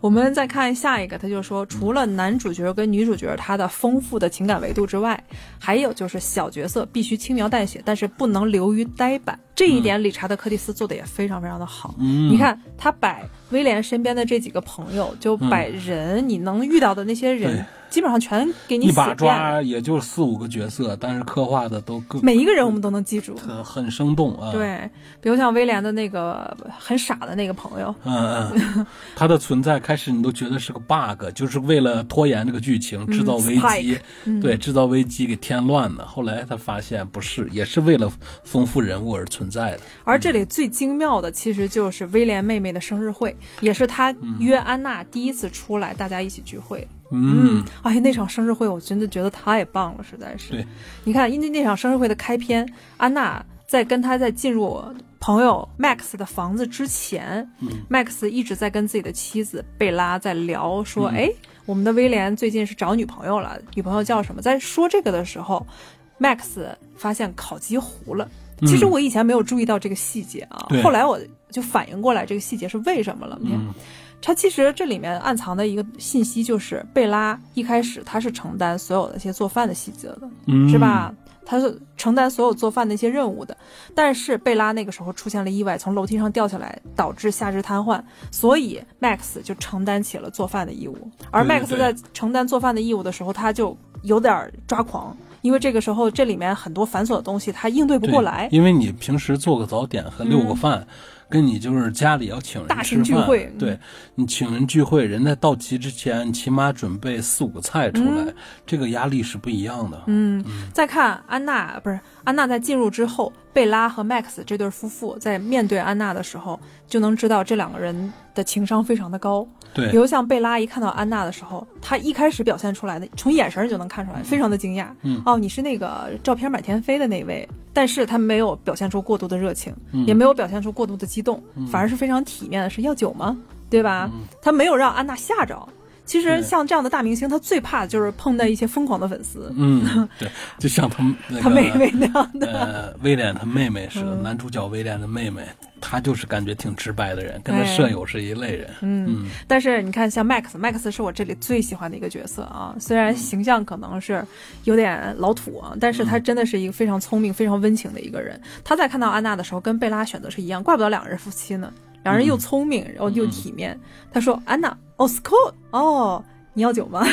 A: 我们再看下一个，他就说，除了男主角跟女主角他的丰富的情感维度之外，还有就是小角色必须轻描淡写，但是不能流于呆板。这一点，理查德·柯蒂斯做的也非常非常的好。
B: 嗯。
A: 你看，他摆威廉身边的这几个朋友，就摆人，你能遇到的那些人
B: 对，
A: 基本上全给你
B: 一把。抓也就四五个角色，但是刻画的都更
A: 每一个人我们都能记住。
B: 很很生动啊。，
A: 对，比如像威廉的那个很傻的那个朋友，
B: 嗯嗯，他的存在开始你都觉得是个 bug，就是为了拖延这个剧情，制造危机对，制造危机给添乱的。后来他发现不是，也是为了丰富人物而存在的。
A: 而这里最精妙的，其实就是威廉妹妹的生日会，也是他约安娜第一次出来，大家一起聚会。
B: 嗯，
A: 哎呀，那场生日会我真的觉得太棒了，实在是。
B: 对，
A: 你看，因为那场生日会的开篇，安娜在跟他在进入朋友 Max 的房子之前、
B: 嗯
A: m a x 一直在跟自己的妻子贝拉在聊，说：“
B: 嗯
A: 哎、我们的威廉最近是找女朋友了，女朋友叫什么？”在说这个的时候，Max 发现烤鸡糊了。其实
B: 嗯
A: 我以前没有注意到这个细节啊，
B: 对
A: 后来我就反应过来这个细节是为什么了。
B: 嗯
A: 它其实这里面暗藏的一个信息就是，贝拉一开始她是承担所有的一些做饭的细节的，
B: 嗯，
A: 是吧？她是承担所有做饭的一些任务的。但是贝拉那个时候出现了意外，从楼梯上掉下来，导致下肢瘫痪，所以 Max 就承担起了做饭的义务。而 Max 在承担做饭的义务的时候，他就有点抓狂，因为这个时候这里面很多繁琐的东西他应对不过来。
B: 因为你平时做个早点和遛个饭，跟你就是家里要请人
A: 大
B: 吃饭
A: 型聚会嗯
B: 对你请人聚会，人在到齐之前，起码准备四五个菜出来，这个压力是不一样的。
A: 嗯，再看安娜，不是安娜在进入之后，贝拉和 Max 这对夫妇在面对安娜的时候，就能知道这两个人的情商非常的高。
B: 对
A: 比，如像贝拉一看到安娜的时候，她一开始表现出来的，从眼神儿就能看出来，非常的惊讶。
B: 嗯
A: 哦，你是那个照片满天飞的那位，但是她没有表现出过度的热情，
B: 嗯
A: 也没有表现出过度的激动，反而是非常体面的，是要酒吗？对吧？她没有让安娜吓着。其实像这样的大明星，他最怕的就是碰到一些疯狂的粉丝，
B: 嗯，对，就像他那个
A: 他妹妹那样的。
B: 呃，威廉他妹妹是，
A: 嗯
B: 男主角威廉的妹妹，他就是感觉挺直白的人，跟他
A: 哎
B: 舍友是一类人。嗯
A: 但是你看，像 Max，Max 是我这里最喜欢的一个角色啊。虽然形象可能是有点老土啊，但是他真的是一个非常聪明、非常温情的一个人。他在看到安娜的时候，跟贝拉选择是一样，怪不得两人夫妻呢。两人又聪明，然后又体面。他说：“安娜，哦 s c o o l 哦，你要酒吗？”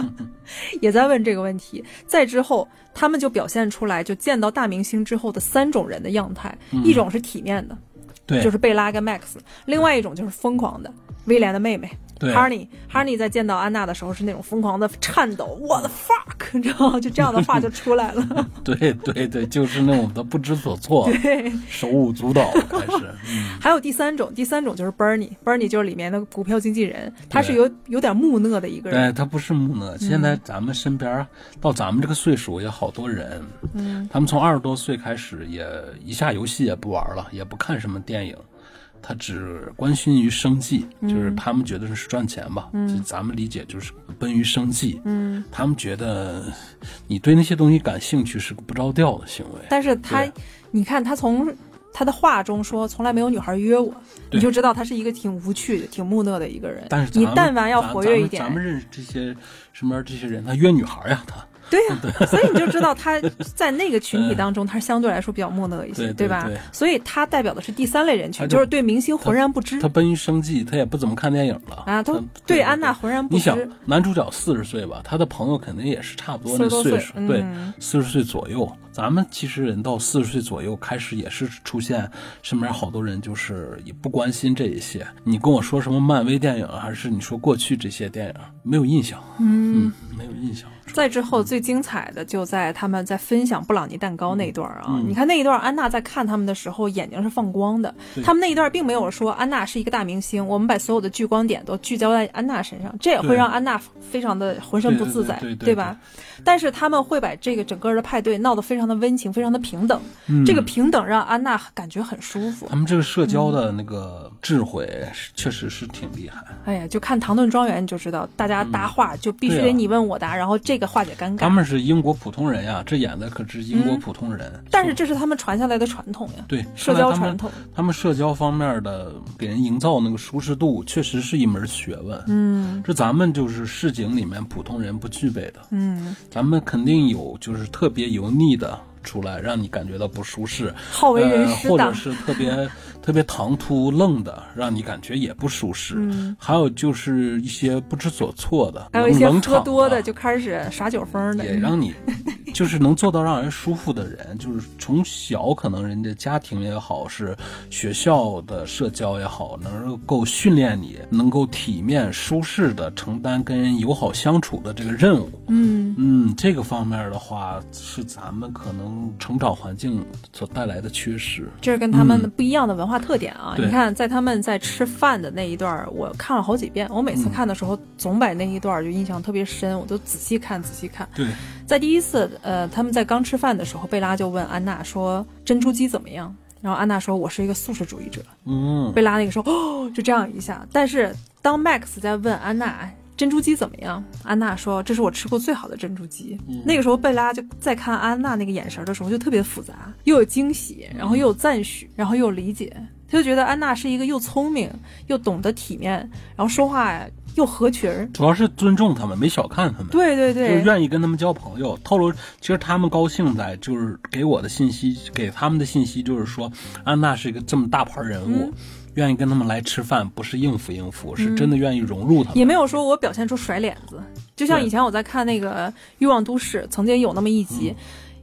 A: 也在问这个问题。再之后，他们就表现出来，就见到大明星之后的三种人的样态：一种是体面的，
B: 对，
A: 就是贝拉跟 Max；另外一种就是疯狂的，威廉的妹妹
B: 对
A: Harney。Harney 在见到安娜的时候是那种疯狂的颤抖，我的 fuck，你知道吗？就这样的话就出来了。
B: 对对对，就是那种的不知所措，
A: 对，
B: 手舞足蹈开始。嗯，
A: 还有第三种，第三种就是 Bernie，Bernie 就是里面的股票经纪人，他是有有点木讷的一个人。
B: 对，他不是木讷。现在咱们身边儿到咱们这个岁数也好多人，
A: 嗯，
B: 他们从二十多岁开始也一下游戏也不玩了，也不看什么电影，他只关心于生计，就是他们觉得是赚钱吧，就咱们理解就是奔于生计。
A: 嗯，
B: 他们觉得你对那些东西感兴趣是个不着调的行为。
A: 但是他，你看他从他的话中说，从来没有女孩约我，你就知道他是一个挺无趣、挺木讷的一个人。
B: 但是
A: 你但凡要活跃一点
B: 咱们，咱们认识这些身边这些人，他约女孩呀，他
A: 对呀、所以你就知道他在那个群体当中，他是相对来说比较木讷一些，
B: 对对对？
A: 所以他代表的是第三类人群，
B: 就
A: 就是对明星浑然不知
B: 他奔于生计，他也不怎么看电影了
A: 啊，他
B: 他
A: 对安娜浑然不知
B: 你想
A: 知。，
B: 男主角四十岁吧，他的朋友肯定也是差不多那
A: 40多岁
B: 岁数，对
A: 嗯，
B: 四十岁左右。咱们其实人到四十岁左右开始也是出现身边好多人就是也不关心这一些。你跟我说什么漫威电影，还是你说过去这些电影，没有印象，嗯，没有印象。
A: 再之后最精彩的就在他们在分享布朗尼蛋糕那一段啊，
B: 嗯。
A: 你看那一段安娜在看他们的时候眼睛是放光的，他们那一段并没有说安娜是一个大明星，我们把所有的聚光点都聚焦在安娜身上，这也会让安娜非常的浑身不自在，
B: 对
A: 吧？但是他们会把这个整个的派对闹得非常的温情，非常的平等，
B: 嗯
A: 这个平等让安娜感觉很舒服
B: 他。们这个社交的那个智慧是确实是挺厉害。
A: 哎呀，就看《唐顿庄园》你就知道，大家搭话就必须得你问我答，然后这个化解尴尬。
B: 他们是英国普通人呀，这演的可是英国普通人。
A: 嗯但是这是他们传下来的传统呀，
B: 对
A: 社交传统。
B: 他们社交方面的给人营造那个舒适度，确实是一门学问。
A: 嗯
B: 这咱们就是市井里面普通人不具备的，
A: 嗯，
B: 咱们肯定有就是特别油腻的出来，让你感觉到不舒适，
A: 好为人
B: 呃，
A: 师的
B: 或者。是特别 特别唐突愣的，让你感觉也不舒适。
A: 嗯，
B: 还有就是一些不知所措的，
A: 还有一些喝多的
B: 的
A: 就开始耍酒疯的，
B: 也让你就是能做到让人舒服的人，就是从小可能人家家庭也好，是学校的社交也好，能够训练你能够体面舒适的承担跟人友好相处的这个任务。
A: 嗯
B: 嗯，这个方面的话是咱们可能成长环境所带来的缺失。
A: 这是跟他们的不一样的文化特点啊！
B: 嗯
A: 你看，在他们在吃饭的那一段，我看了好几遍。我每次
B: 嗯
A: 看的时候，总把那一段就印象特别深，我都仔细看，仔细看。
B: 对，
A: 在第一次，呃，他们在刚吃饭的时候，贝拉就问安娜说：“珍珠鸡怎么样？”然后安娜说：“我是一个素食主义者。”
B: 嗯，
A: 贝拉那个时候哦，就这样一下。但是当 Max 在问安娜珍珠鸡怎么样，安娜说：“这是我吃过最好的珍珠鸡。那个时候贝拉就在看安娜那个眼神的时候，就特别复杂，又有惊喜，然后又有赞许，然后又有理解。他就觉得安娜是一个又聪明又懂得体面，然后说话又合群儿。
B: 主要是尊重他们，没小看他们。
A: 对对对
B: 就是，愿意跟他们交朋友，透露其实他们高兴在就是给我的信息，给他们的信息就是说，安娜是一个这么大牌人物，
A: 嗯
B: 愿意跟他们来吃饭，不是应付应付，是真的愿意融入他们。
A: 也没有说我表现出甩脸子。就像以前我在看那个《欲望都市》，曾经有那么一集，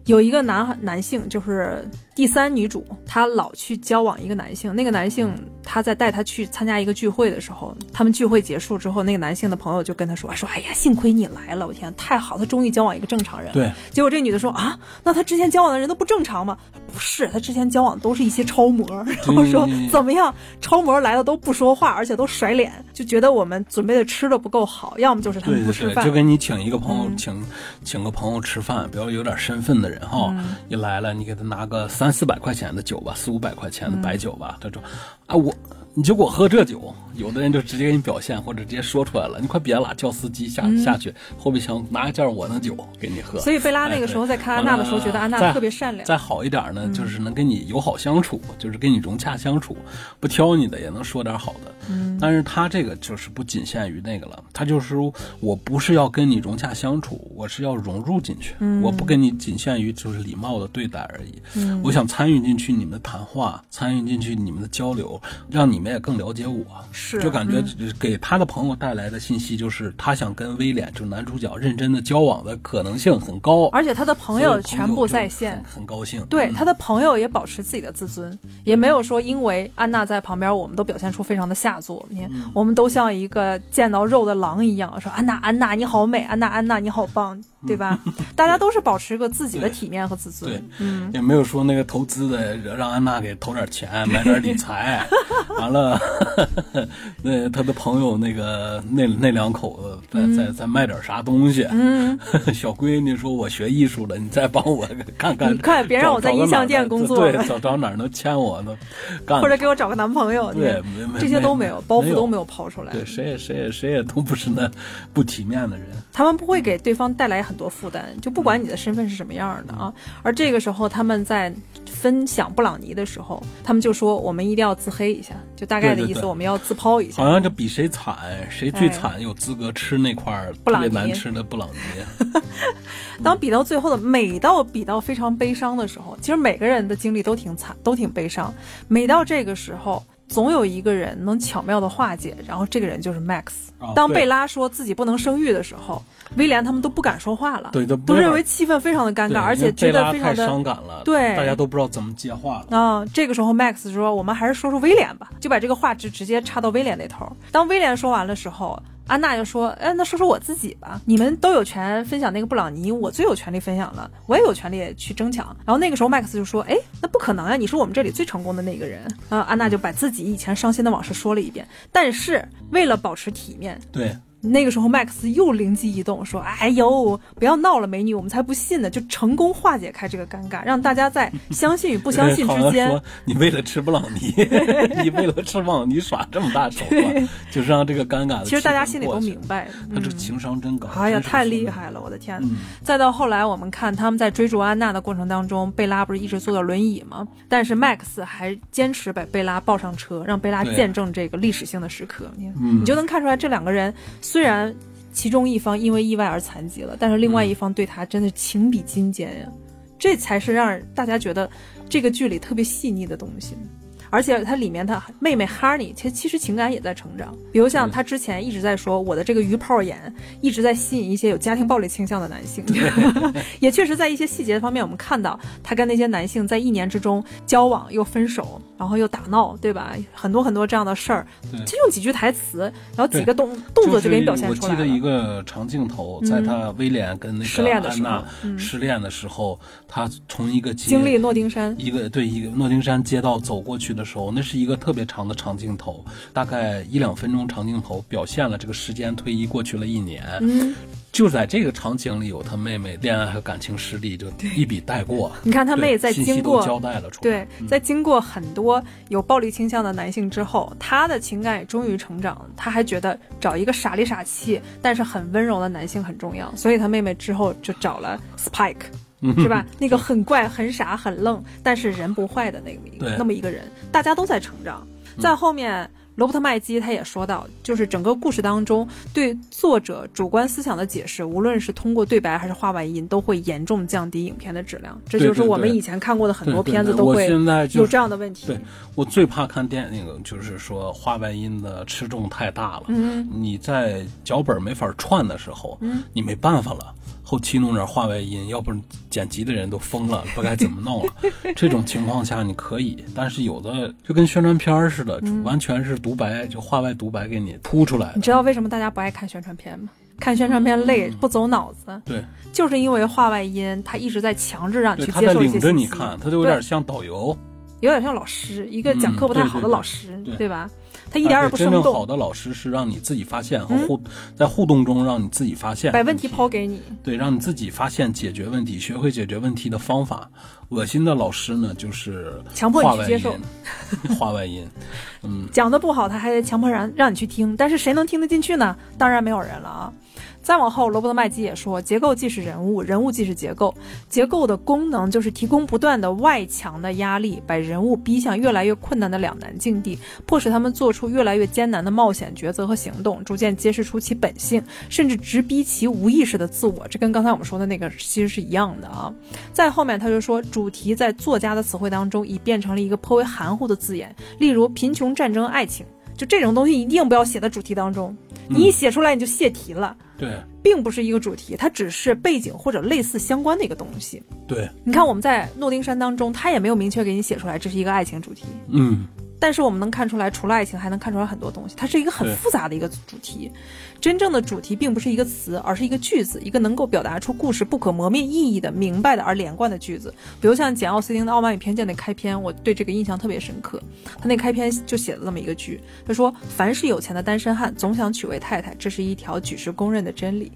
A: 有一个男男性，就是第三女主，她老去交往一个男性，那个男性他在带她去参加一个聚会的时候，他们聚会结束之后，那个男性的朋友就跟他说：“说哎呀，幸亏你来了，我天，太好，他终于交往一个正常人。”
B: 对，
A: 结果这女的说啊，那他之前交往的人都不正常吗？不是，他之前交往都是一些超模，然后说怎么样，超模来了都不说话，而且都甩脸，就觉得我们准备的吃的不够好，要么就是他
B: 对对对，
A: 们不吃饭。
B: 就跟你请一个朋友，
A: 嗯
B: 请请个朋友吃饭，比如有点身份的人哈，
A: 嗯
B: 来了，你给他拿个三四百块钱的酒吧，四五百块钱的白酒吧，他说啊我。你就给我喝这酒，有的人就直接给你表现，或者直接说出来了。你快别了，叫司机下、下去，后备箱拿一件我的酒给你喝。
A: 嗯所以贝拉那个时候在看安娜的时候，觉得安娜特别善良。
B: 再好一点呢，就是能跟你友好相处，就是跟你融洽相处，不挑你的，也能说点好的。嗯，但是他这个就是不仅限于那个了，他就是说我不是要跟你融洽相处，我是要融入进去，
A: 嗯
B: 我不跟你仅限于就是礼貌的对待而已。嗯，我想参与进去你们的谈话，参与进去你们的交流，让你们也更了解我。
A: 是
B: 就感觉给他的朋友带来的信息就是，他想跟威廉，就是男主角认真的交往的可能性很高，
A: 而且他的朋友全部在线
B: 很，很高兴。
A: 对
B: 嗯
A: 他的朋友也保持自己的自尊，也没有说因为安娜在旁边，我们都表现出非常的下作。你看，
B: 嗯
A: 我们都像一个见到肉的狼一样，说安娜安娜你好美，安娜安娜你好棒，对吧？大家都是保持个自己的体面和自尊
B: 对。，
A: 嗯，
B: 也没有说那个投资的让安娜给投点钱买点理财，完了，那他的朋友那个那那两口子
A: 嗯
B: 再再再卖点啥东西，嗯，小闺女说我学艺术了，你再帮我看看，
A: 你快别让我在音像店工作了
B: 对，找找哪儿能签我呢，干
A: 或者给我找个男朋友，你
B: 对没没
A: 这些都
B: 没
A: 没有，包袱都没有抛出来。
B: 对，谁也谁也谁也都不是那不体面的人。
A: 他们不会给对方带来很多负担，就不管你的身份是什么样的啊。而这个时候，他们在分享布朗尼的时候，他们就说我们一定要自黑一下，就大概的意思，我们要自抛一下。
B: 好像就比谁惨，谁最惨有资格吃那块儿特别难吃的布朗尼。
A: 当比到最后的，每到比到非常悲伤的时候，其实每个人的经历都挺惨，都挺悲伤。每到这个时候，总有一个人能巧妙的化解，然后这个人就是 Max。当贝拉说自己不能生育的时候，威廉他们都不敢说话了，
B: 对都
A: 都认为气氛非常的尴尬，而且觉得非常的
B: 伤感了，
A: 对
B: 大家都不知道怎么接话了。
A: 啊、这个时候 Max 说：“我们还是说说威廉吧。”就把这个话直直接插到威廉那头。当威廉说完的时候，安娜就说：“哎，那说说我自己吧。你们都有权分享那个布朗尼，我最有权利分享了，我也有权利去争抢。”然后那个时候 Max 就说：“哎，那不可能啊！你是我们这里最成功的那个人。”啊，安娜就把自己以前伤心的往事说了一遍。但是为了保持体面，
B: 对，
A: 那个时候，Max 又灵机一动，说：“哎呦，不要闹了，美女，我们才不信呢！”就成功化解开这个尴尬，让大家在相信与不相信之间
B: 你为了吃布朗尼，你为了吃布朗尼耍这么大手段，就是让这个尴尬的。
A: 其实大家心里都明。白。
B: 他这情商真高，
A: 哎呀，太厉害了，我的天！
B: 嗯
A: 再到后来，我们看他们在追逐安娜的过程当中，贝拉不是一直坐在轮椅吗？但是 Max 还坚持把贝拉抱上车，让贝拉见证这个历史性的时刻。你你就能看出来，这两个人虽然其中一方因为意外而残疾了，但是另外一方对他真的情比金坚呀。这才是让大家觉得这个剧里特别细腻的东西。而且它里面他妹妹 Honey，其实其实情感也在成长。比如像他之前一直在说我的这个鱼泡眼一直在吸引一些有家庭暴力倾向的男性，也确实在一些细节方面，我们看到他跟那些男性在一年之中交往又分手，然后又打闹，对吧？很多很多这样的事儿，
B: 对
A: 就用几句台词，然后几个动动作就给你表现出来
B: 我记得一。个长镜头，在他威廉跟那
A: 失
B: 个安娜
A: 嗯
B: 失恋的时候，他从一个街
A: 经历诺丁山，
B: 一个对一个诺丁山街道走过去的时候，那是一个特别长的长镜头，大概一两分钟长镜头，表现了这个时间推移过去了一年。
A: 嗯，
B: 就在这个场景里有他妹妹恋爱和感情失利，就一笔带过。
A: 你看他妹在经过
B: 交代了出来。
A: 对，在经过很多有暴力倾向的男性之后，他的情感也终于成长了。他还觉得找一个傻里傻气但是很温柔的男性很重要，所以他妹妹之后就找了 Spike。是吧？那个很怪、很傻、很愣，但是人不坏的那个那么一个人，大家都在成长。在后面，罗伯特麦基他也说到，就是整个故事当中对作者主观思想的解释，无论是通过对白还是画外音，都会严重降低影片的质量。这就是我们以前看过的很多片子都会有这样的问题。
B: 对我最怕看电影，就是说画外音的吃重太大了。嗯，你在脚本没法串的时候，嗯，你没办法了。后期弄点话外音，要不然剪辑的人都疯了，不该怎么弄了。这种情况下你可以，但是有的就跟宣传片似的，完全是独白，就话外独白给你铺出来。
A: 你知道为什么大家不爱看宣传片吗？看宣传片累，不走脑子。
B: 对，
A: 就是因为话外音，他一直在强制让你去接受
B: 一些领着你看，他就有点像导游，
A: 有点像老师，一个讲课不太好的老师，对吧？他一点也不生
B: 动。真正好的老师是让你自己发现和互在互动中让你自己发现，
A: 把问题抛给你，
B: 对，让你自己发现解决问题，学会解决问题的方法。恶心的老师呢，就是
A: 强迫你去接受，
B: 话外音，嗯，
A: 讲的不好，他还得强迫让让你去听，但是谁能听得进去呢？当然没有人了啊。再往后，罗伯特麦基也说，结构既是人物，人物既是结构。结构的功能就是提供不断的外强的压力，把人物逼向越来越困难的两难境地，迫使他们做出越来越艰难的冒险抉择和行动，逐渐揭示出其本性，甚至直逼其无意识的自我。这跟刚才我们说的那个其实是一样的啊。再后面，他就说，主题在作家的词汇当中已变成了一个颇为含糊的字眼，例如贫穷、战争、爱情，就这种东西一定不要写在主题当中，你一写出来你就泄题了。
B: 对，
A: 并不是一个主题，它只是背景或者类似相关的一个东西。
B: 对，
A: 你看我们在诺丁山当中，他也没有明确给你写出来这是一个爱情主题。
B: 嗯。
A: 但是我们能看出来，除了爱情，还能看出来很多东西。它是一个很复杂的一个主题。真正的主题并不是一个词，而是一个句子，一个能够表达出故事不可磨灭意义的、明白的而连贯的句子。比如像简奥斯汀的《傲慢与偏见》的开篇，我对这个印象特别深刻。他那开篇就写了这么一个句，他说：“凡是有钱的单身汉总想娶位太太，这是一条举世公认的真理。”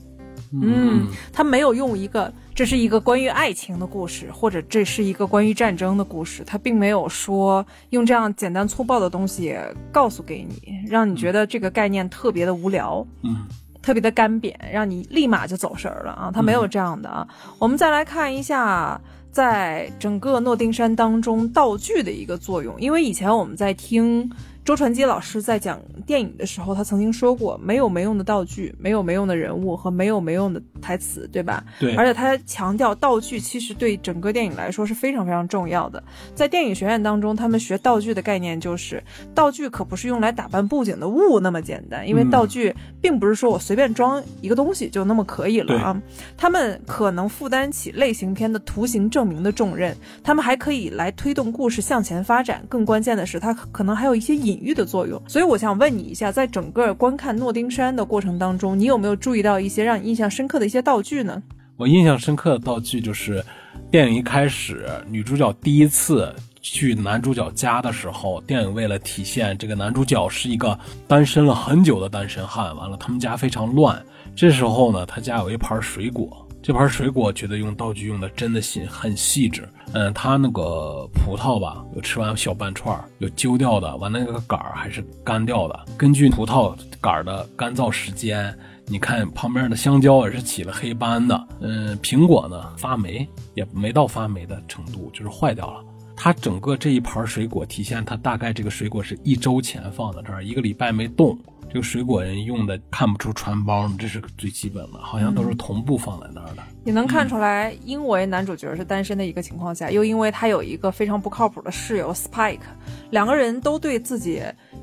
A: 嗯，他没有用一个，这是一个关于爱情的故事，或者这是一个关于战争的故事，他并没有说用这样简单粗暴的东西告诉给你，让你觉得这个概念特别的无聊，
B: 嗯，
A: 特别的干瘪，让你立马就走神儿了啊，他没有这样的啊。我们再来看一下，在整个诺丁山当中道具的一个作用，因为以前我们在听。周传基老师在讲电影的时候，他曾经说过：“没有没用的道具，没有没用的人物和没有没用的台词，对吧？”
B: 对。
A: 而且他强调，道具其实对整个电影来说是非常非常重要的。在电影学院当中，他们学道具的概念就是，道具可不是用来打扮布景的物那么简单，因为道具并不是说我随便装一个东西就那么可以了啊。他们可能负担起类型片的图形证明的重任，他们还可以来推动故事向前发展。更关键的是，它可能还有一些隐。隐喻的作用，所以我想问你一下，在整个观看诺丁山的过程当中，你有没有注意到一些让你印象深刻的一些道具呢？
B: 我印象深刻的道具就是，电影一开始，女主角第一次去男主角家的时候，电影为了体现这个男主角是一个单身了很久的单身汉，完了他们家非常乱，这时候呢，他家有一盘水果。这盘水果觉得用道具用的真的细很细致，嗯，它那个葡萄吧，有吃完小半串，有揪掉的，完那个杆儿还是干掉的。根据葡萄杆儿的干燥时间，你看旁边的香蕉也是起了黑斑的，嗯，苹果呢发霉也没到发霉的程度，就是坏掉了。它整个这一盘水果体现它大概这个水果是一周前放在这儿，一个礼拜没动。这个水果人用的看不出传包，这是最基本的，好像都是同步放在那儿的。
A: 你能看出来，因为男主角是单身的一个情况下，又因为他有一个非常不靠谱的室友 Spike，两个人都对自己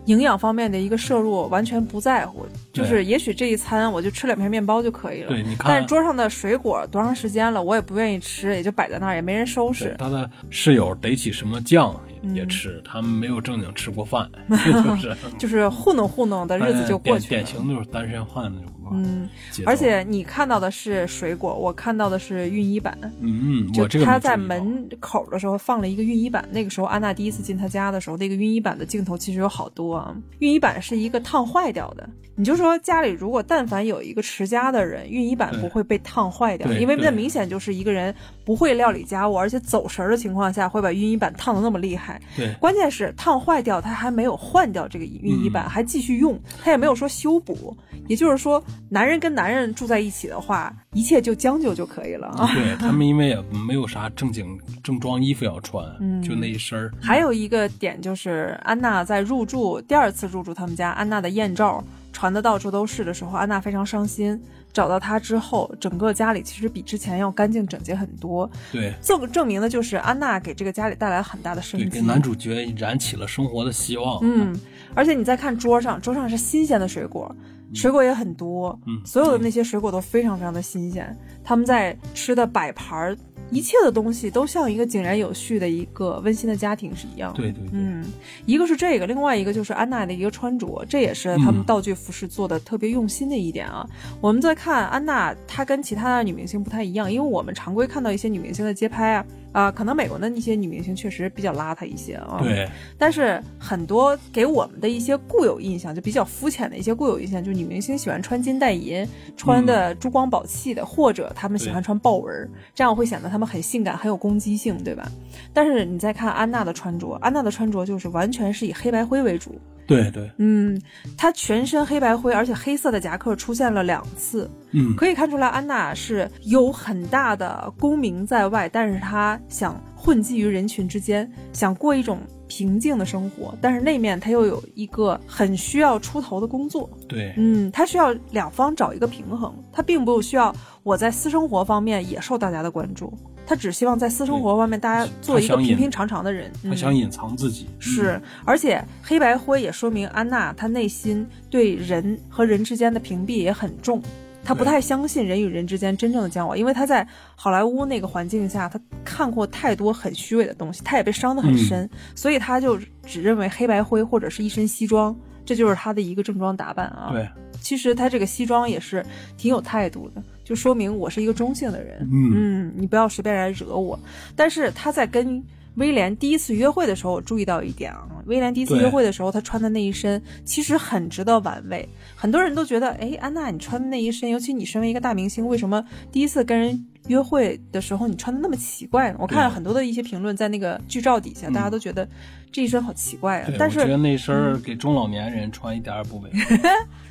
A: 营养方面的一个摄入完全不在乎，就是也许这一餐我就吃两片面包就可以了。
B: 对，你看，
A: 但是桌上的水果多长时间了，我也不愿意吃，也就摆在那儿，也没人收拾。
B: 他的室友得起什么酱。也吃，他们没有正经吃过饭，就是
A: 就是糊弄糊弄的日子就过去
B: 了。典型就是单身汉那种
A: 嗯，而且你看到的是水果，我看到的是熨衣板。
B: 嗯，
A: 就
B: 我这个
A: 他在门口的时候放了一个熨衣板，那个时候安娜第一次进他家的时候，那个熨衣板的镜头其实有好多啊。熨衣板是一个烫坏掉的，你就说家里如果但凡有一个持家的人，熨衣板不会被烫坏掉，因为那明显就是一个人不会料理家务，而且走神儿的情况下会把熨衣板烫的那么厉害。
B: 对
A: 关键是烫坏掉，他还没有换掉这个熨衣板，
B: 嗯
A: 还继续用，他也没有说修补。也就是说，男人跟男人住在一起的话，一切就将就就可以了啊。
B: 对他们因为也没有啥正经正装衣服要穿，
A: 嗯
B: 就那一身儿。
A: 还有一个点就是，安娜在入住第二次入住他们家，安娜的艳照传的到处都是的时候，安娜非常伤心。找到他之后，整个家里其实比之前要干净整洁很多。
B: 对
A: 证证明的就是安娜给这个家里带来很大的生
B: 对，
A: 机。
B: 给男主角燃起了生活的希望。
A: 嗯，而且你再看桌上，桌上是新鲜的水果，水果也很多，
B: 嗯
A: 所有的那些水果都非常非常的新鲜。他们在吃的摆盘儿，一切的东西都像一个井然有序的一个温馨的家庭是一样的。
B: 对对对，
A: 嗯，一个是这个，另外一个就是安娜的一个穿着，这也是他们
B: 嗯
A: 道具服饰做的特别用心的一点啊。我们在看安娜，她跟其他的女明星不太一样，因为我们常规看到一些女明星的街拍啊，啊、可能美国的那些女明星确实比较邋遢一些啊。
B: 对
A: 但是很多给我们的一些固有印象，就比较肤浅的一些固有印象，就是女明星喜欢穿金戴银，穿的珠光宝气的，或者她们喜欢穿豹纹儿，这样会显得她们很性感，很有攻击性，对吧？但是你再看安娜的穿着，安娜的穿着就是完全是以黑白灰为主，
B: 对对，
A: 嗯，他全身黑白灰，而且黑色的夹克出现了两次，
B: 嗯，
A: 可以看出来安娜是有很大的功名在外，但是她想混迹于人群之间，想过一种平静的生活，但是那面她又有一个很需要出头的工作，
B: 对。
A: 嗯，她需要两方找一个平衡，她并不需要我在私生活方面也受大家的关注，她只希望在私生活方面大家做一个平平常常的人，嗯
B: 他想隐藏自己。
A: 是，而且黑白灰也说明安娜她内心对人和人之间的屏蔽也很重，她不太相信人与人之间真正的交往，因为她在好莱坞那个环境下，她看过太多很虚伪的东西，她也被伤得很深，所以她就只认为黑白灰或者是一身西装。这就是她的一个正装打扮啊！
B: 对，
A: 其实她这个西装也是挺有态度的，就说明我是一个中性的人。
B: 嗯
A: 嗯，你不要随便来惹我。但是他在跟威廉第一次约会的时候，我注意到一点啊，威廉第一次约会的时候，他穿的那一身其实很值得玩味。很多人都觉得，哎，安娜，你穿的那一身，尤其你身为一个大明星，为什么第一次跟人约会的时候你穿的那么奇怪呢？我看了很多的一些评论，在那个剧照底下，大家都觉得这一身好奇怪啊。但是
B: 我觉得那身儿给中老年人穿一点儿也不违和，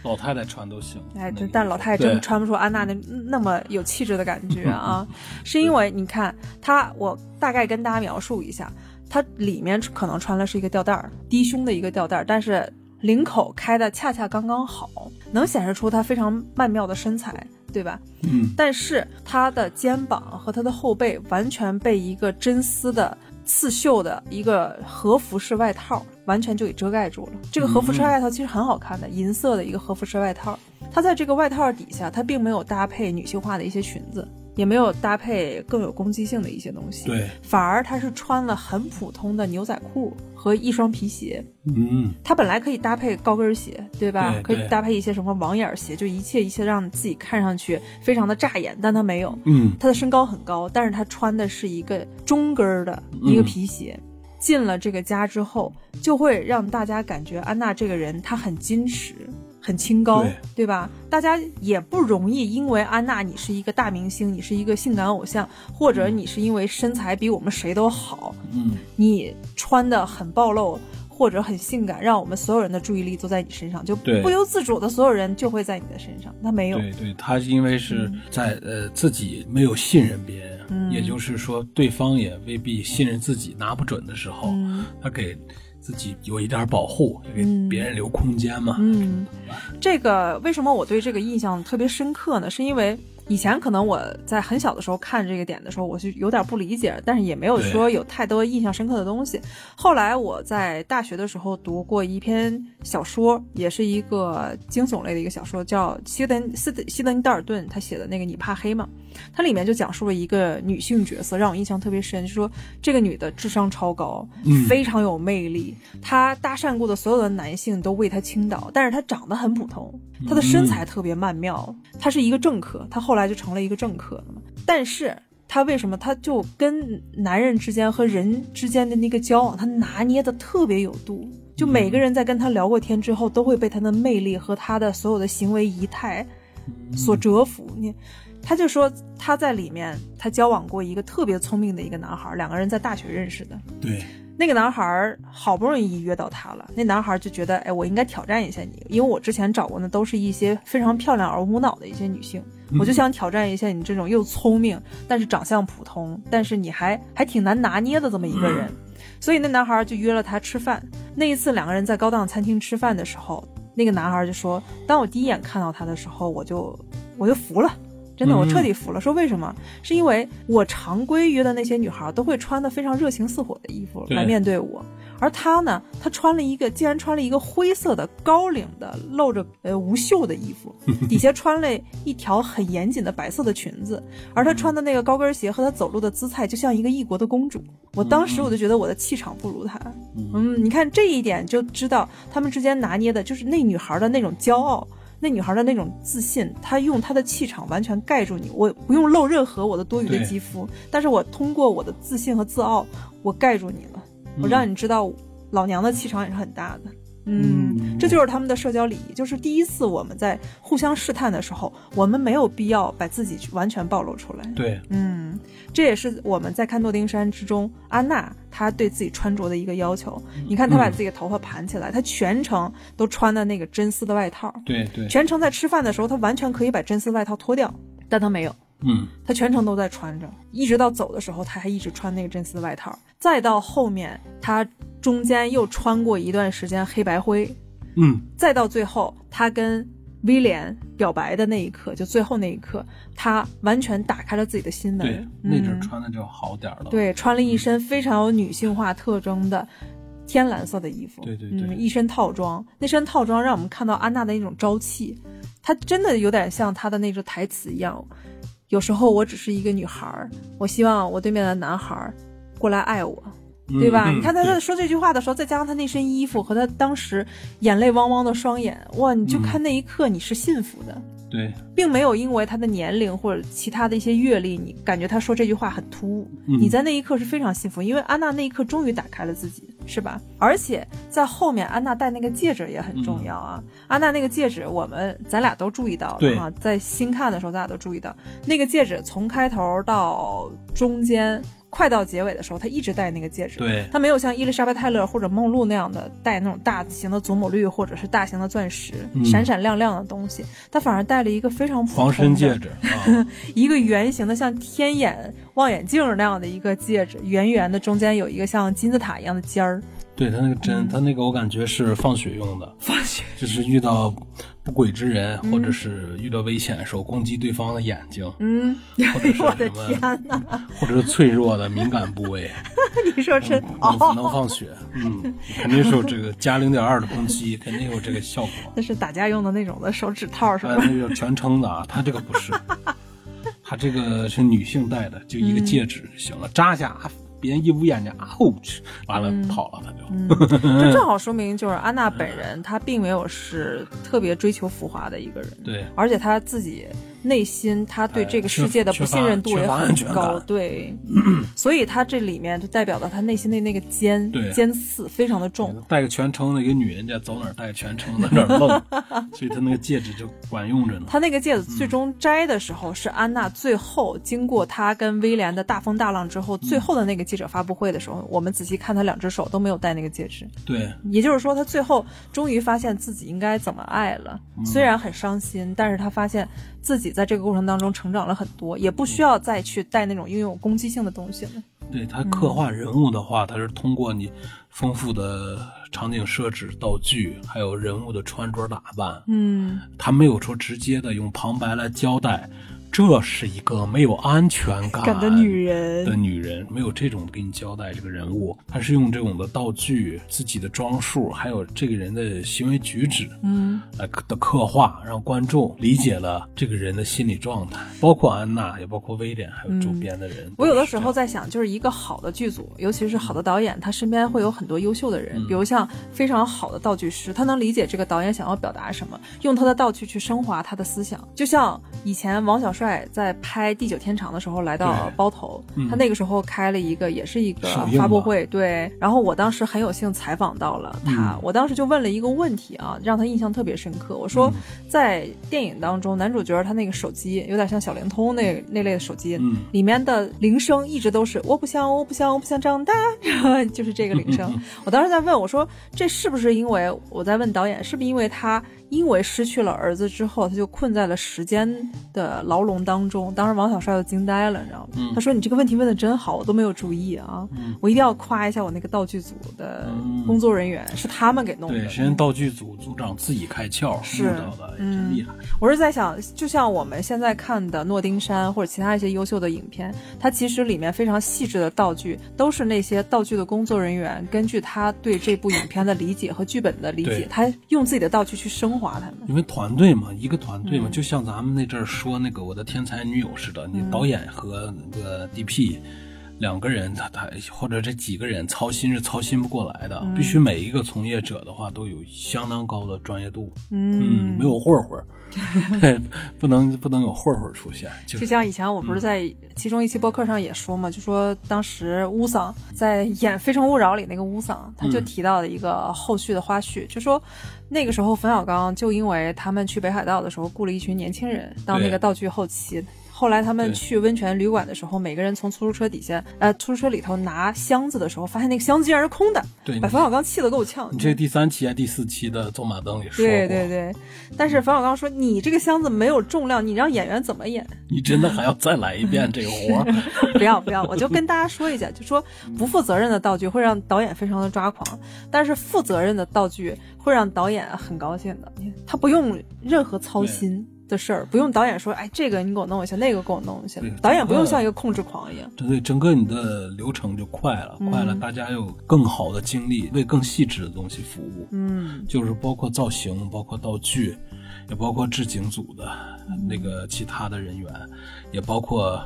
B: 老太太穿都行。
A: 哎，
B: 那个
A: 但老太太
B: 对。
A: 真穿不出安娜那那么有气质的感觉啊，是因为你看她，我大概跟大家描述一下，她里面可能穿的是一个吊带儿，低胸的一个吊带儿，但是领口开的恰恰刚刚好，能显示出她非常曼妙的身材，对吧？
B: 嗯，
A: 但是他的肩膀和他的后背完全被一个真丝的刺绣的一个和服式外套完全就给遮盖住了。这个和服式外套其实很好看的，银色的一个和服式外套。它在这个外套底下，它并没有搭配女性化的一些裙子，也没有搭配更有攻击性的一些东西。
B: 对，
A: 反而他是穿了很普通的牛仔裤和一双皮鞋。
B: 嗯，
A: 他本来可以搭配高跟鞋，对吧？
B: 对对
A: 可以搭配一些什么网眼鞋，就一切一切让自己看上去非常的扎眼，但他没有。
B: 嗯，
A: 他的身高很高，但是他穿的是一个中跟儿的一个皮鞋。进了这个家之后，就会让大家感觉安娜这个人她很矜持，很清高，
B: 对
A: 吧？大家也不容易因为安娜你是一个大明星，你是一个性感偶像，或者你是因为身材比我们谁都好，
B: 嗯，
A: 你穿的很暴露。或者很性感，让我们所有人的注意力都在你身上，就不由自主的所有人就会在你的身上。他没有，
B: 对对，他因为是在、呃自己没有信任别人，
A: 嗯
B: 也就是说对方也未必信任自己，拿不准的时候，
A: 嗯
B: 他给自己有一点保护，也给
A: 嗯
B: 别人留空间嘛。
A: 嗯，这个为什么我对这个印象特别深刻呢？是因为以前可能我在很小的时候看这个点的时候，我是有点不理解，但是也没有说有太多印象深刻的东西。后来我在大学的时候读过一篇小说，也是一个惊悚类的一个小说，叫西德斯西德尼道尔顿他写的那个《你怕黑吗》，它里面就讲述了一个女性角色，让我印象特别深，就说这个女的智商超高，非常有魅力，她搭讪过的所有的男性都为她倾倒，但是她长得很普通，她的身材特别曼妙，她是一个政客，她后来。来就成了一个政客了嘛？但是他为什么他就跟男人之间和人之间的那个交往，他拿捏的特别有度。就每个人在跟他聊过天之后，都会被他的魅力和他的所有的行为仪态所折服。你，他就说他在里面，他交往过一个特别聪明的一个男孩，两个人在大学认识的。
B: 对。
A: 那个男孩好不容易约到他了，那男孩就觉得，哎，我应该挑战一下你，因为我之前找过的都是一些非常漂亮而无脑的一些女性，我就想挑战一下你这种又聪明，但是长相普通，但是你还还挺难拿捏的这么一个人，所以那男孩就约了她吃饭。那一次两个人在高档餐厅吃饭的时候，那个男孩就说，当我第一眼看到她的时候，我就我就服了。真的，我彻底服了。说为什么？是因为我常规约的那些女孩都会穿的非常热情似火的衣服来面对我，而她呢，她穿了一个，竟然穿了一个灰色的高领的露着呃无袖的衣服，底下穿了一条很严谨的白色的裙子，而她穿的那个高跟鞋和她走路的姿态就像一个异国的公主。我当时我就觉得我的气场不如她。嗯，你看这一点就知道他们之间拿捏的就是那女孩的那种骄傲。那女孩的那种自信，她用她的气场完全盖住你，我不用露任何我的多余的肌肤，但是我通过我的自信和自傲，我盖住你了，我让你知道老娘的气场也是很大的。嗯，这就是他们的社交礼仪。就是第一次我们在互相试探的时候，我们没有必要把自己完全暴露出来。
B: 对，
A: 嗯，这也是我们在看《诺丁山》之中，安娜她对自己穿着的一个要求。你看，她把自己的头发盘起来，她全程都穿的那个真丝的外套。
B: 对对，
A: 全程在吃饭的时候，她完全可以把真丝外套脱掉，但她没有。
B: 嗯，
A: 她全程都在穿着，一直到走的时候，他还一直穿那个真丝外套。再到后面，他。中间又穿过一段时间黑白灰，
B: 嗯，
A: 再到最后，他跟威廉表白的那一刻，就最后那一刻，他完全打开了自己的心门。
B: 对，那阵穿的就好点了。
A: 对，穿了一身非常有女性化特征的天蓝色的衣服。
B: 对对对，
A: 一身套装，那身套装让我们看到安娜的那种朝气，她真的有点像她的那个台词一样。有时候我只是一个女孩儿，我希望我对面的男孩儿过来爱我。对吧？你看他在说这句话的时候，再加上他那身衣服和他当时眼泪汪汪的双眼，哇！你就看那一刻，你是幸福的。
B: 对，
A: 并没有因为他的年龄或者其他的一些阅历，你感觉他说这句话很突兀。你在那一刻是非常幸福，因为安娜那一刻终于打开了自己，是吧？而且在后面，安娜戴那个戒指也很重要啊。安娜那个戒指，我们咱俩都注意到了啊，在新看的时候，咱俩都注意到那个戒指从开头到中间。快到结尾的时候，他一直戴那个戒指。
B: 对，
A: 他没有像伊丽莎白泰勒或者梦露那样的戴那种大型的祖母绿或者是大型的钻石，闪闪亮亮的东西。他反而戴了一个非常
B: 防身戒指，
A: 一个圆形的像天眼望远镜那样的一个戒指，圆圆的，中间有一个像金字塔一样的尖儿。
B: 对他那个针，他那个我感觉是放血用的，
A: 放血
B: 就是遇到不轨之人或者是遇到危险的时候攻击对方的眼睛，
A: 嗯，
B: 或者是
A: 我的天哪，
B: 或者是脆弱的敏感部位，
A: 你说真
B: 哦，能放血，嗯，肯定是有这个加零点二的攻击，肯定有这个效果。
A: 那是打架用的那种的手指套是吧？
B: 那个全称的啊，他这个不是，他这个是女性戴的，就一个戒指就行了，扎下。别人一捂眼睛，啊，去，完了跑了，他就。
A: 这正好说明，就是安娜本人，她并没有是特别追求浮华的一个人。
B: 对，
A: 而且她自己。内心他对这个世界的不信任度也很高，对，所以他这里面就代表了他内心的那个尖尖刺非常的重。
B: 戴个全称的一个女人家走哪戴全称的，哪愣，所以他那个戒指就管用着呢。
A: 他那个戒指最终摘的时候，是安娜最后经过他跟威廉的大风大浪之后，最后的那个记者发布会的时候，我们仔细看他两只手都没有戴那个戒指。
B: 对，
A: 也就是说他最后终于发现自己应该怎么爱了，虽然很伤心，但是他发现。自己在这个过程当中成长了很多，也不需要再去带那种拥有攻击性的东西了。
B: 对他刻画人物的话，他是通过你丰富的场景设置、道具，还有人物的穿着打扮。
A: 嗯，
B: 他没有说直接的用旁白来交代。这是一个没有安全感
A: 感的女人。
B: 的女人，没有这种给你交代这个人物，她是用这种的道具、自己的装束，还有这个人的行为举止，
A: 嗯，
B: 来的刻画，让观众理解了这个人的心理状态，包括安娜，也包括威廉，还有周边的人。
A: 嗯。我有的时候在想，就是一个好的剧组，尤其是好的导演，他身边会有很多优秀的人，比如像非常好的道具师，他能理解这个导演想要表达什么，用他的道具去升华他的思想。就像以前王小帅在拍《地久天长》的时候来到包头，
B: 嗯。
A: 他那个时候开了一个也是一个发布会，对。然后我当时很有幸采访到了他，
B: 嗯。
A: 我当时就问了一个问题啊，让他印象特别深刻。我
B: 嗯。
A: 说，在电影当中，男主角他那个手机有点像小灵通那那类的手机，
B: 嗯。
A: 里面的铃声一直都是我不想，我不想，我不想长大，就是这个铃声。我当时在问我说，这是不是因为我在问导演，是不是因为他因为失去了儿子之后，他就困在了时间的牢笼当中？当时王小帅都惊呆了，你知道吗？
B: 嗯
A: 他说你这个问题问的真好，我都没有注意啊，我一定要夸一下我那个道具组的
B: 嗯
A: 工作人员，是他们给弄的。
B: 对，实际上道具组组长自己开窍
A: 是
B: 到的，真厉害。
A: 我是在想，就像我们现在看的《诺丁山》或者其他一些优秀的影片，它其实里面非常细致的道具，都是那些道具的工作人员根据他对这部影片的理解和剧本的理解，他用自己的道具去升华他们。
B: 因为团队嘛，一个团队嘛，
A: 嗯
B: 就像咱们那阵儿说那个《我的天才女友》似的，你导演和那个 DP 两个人，他他或者这几个人操心是操心不过来的，必须每一个从业者的话都有相当高的专业度，嗯，没有混混 不能不能有混混儿出现，就
A: 就像以前我不是在其中一期播客上也说嘛，就说当时乌桑在演《非诚勿扰》里那个乌桑，他就提到了一个后续的花絮，就说那个时候冯小刚就因为他们去北海道的时候雇了一群年轻人当那个道具后期。后来他们去温泉旅馆的时候，每个人从出租车底下，呃，出租车里头拿箱子的时候，发现那个箱子竟然是空的，
B: 对
A: 把冯小刚气得够呛。
B: 你这第三期还是第四期的走马灯里说过，
A: 对对对，但是冯小刚说：“你这个箱子没有重量，你让演员怎么演？”
B: 你真的还要再来一遍这个活儿？
A: 不要不要，我就跟大家说一下，就说不负责任的道具会让导演非常的抓狂，但是负责任的道具会让导演很高兴的，他不用任何操心的事儿，不用导演说，哎，这个你给我弄一下，那个给我弄一下
B: 对，
A: 导演不用像一个控制狂一样。
B: 对对，整个你的流程就快了，快了，大家有更好的精力为更细致的东西服务。
A: 嗯，
B: 就是包括造型，包括道具，也包括置景组的那个其他的人员，也包括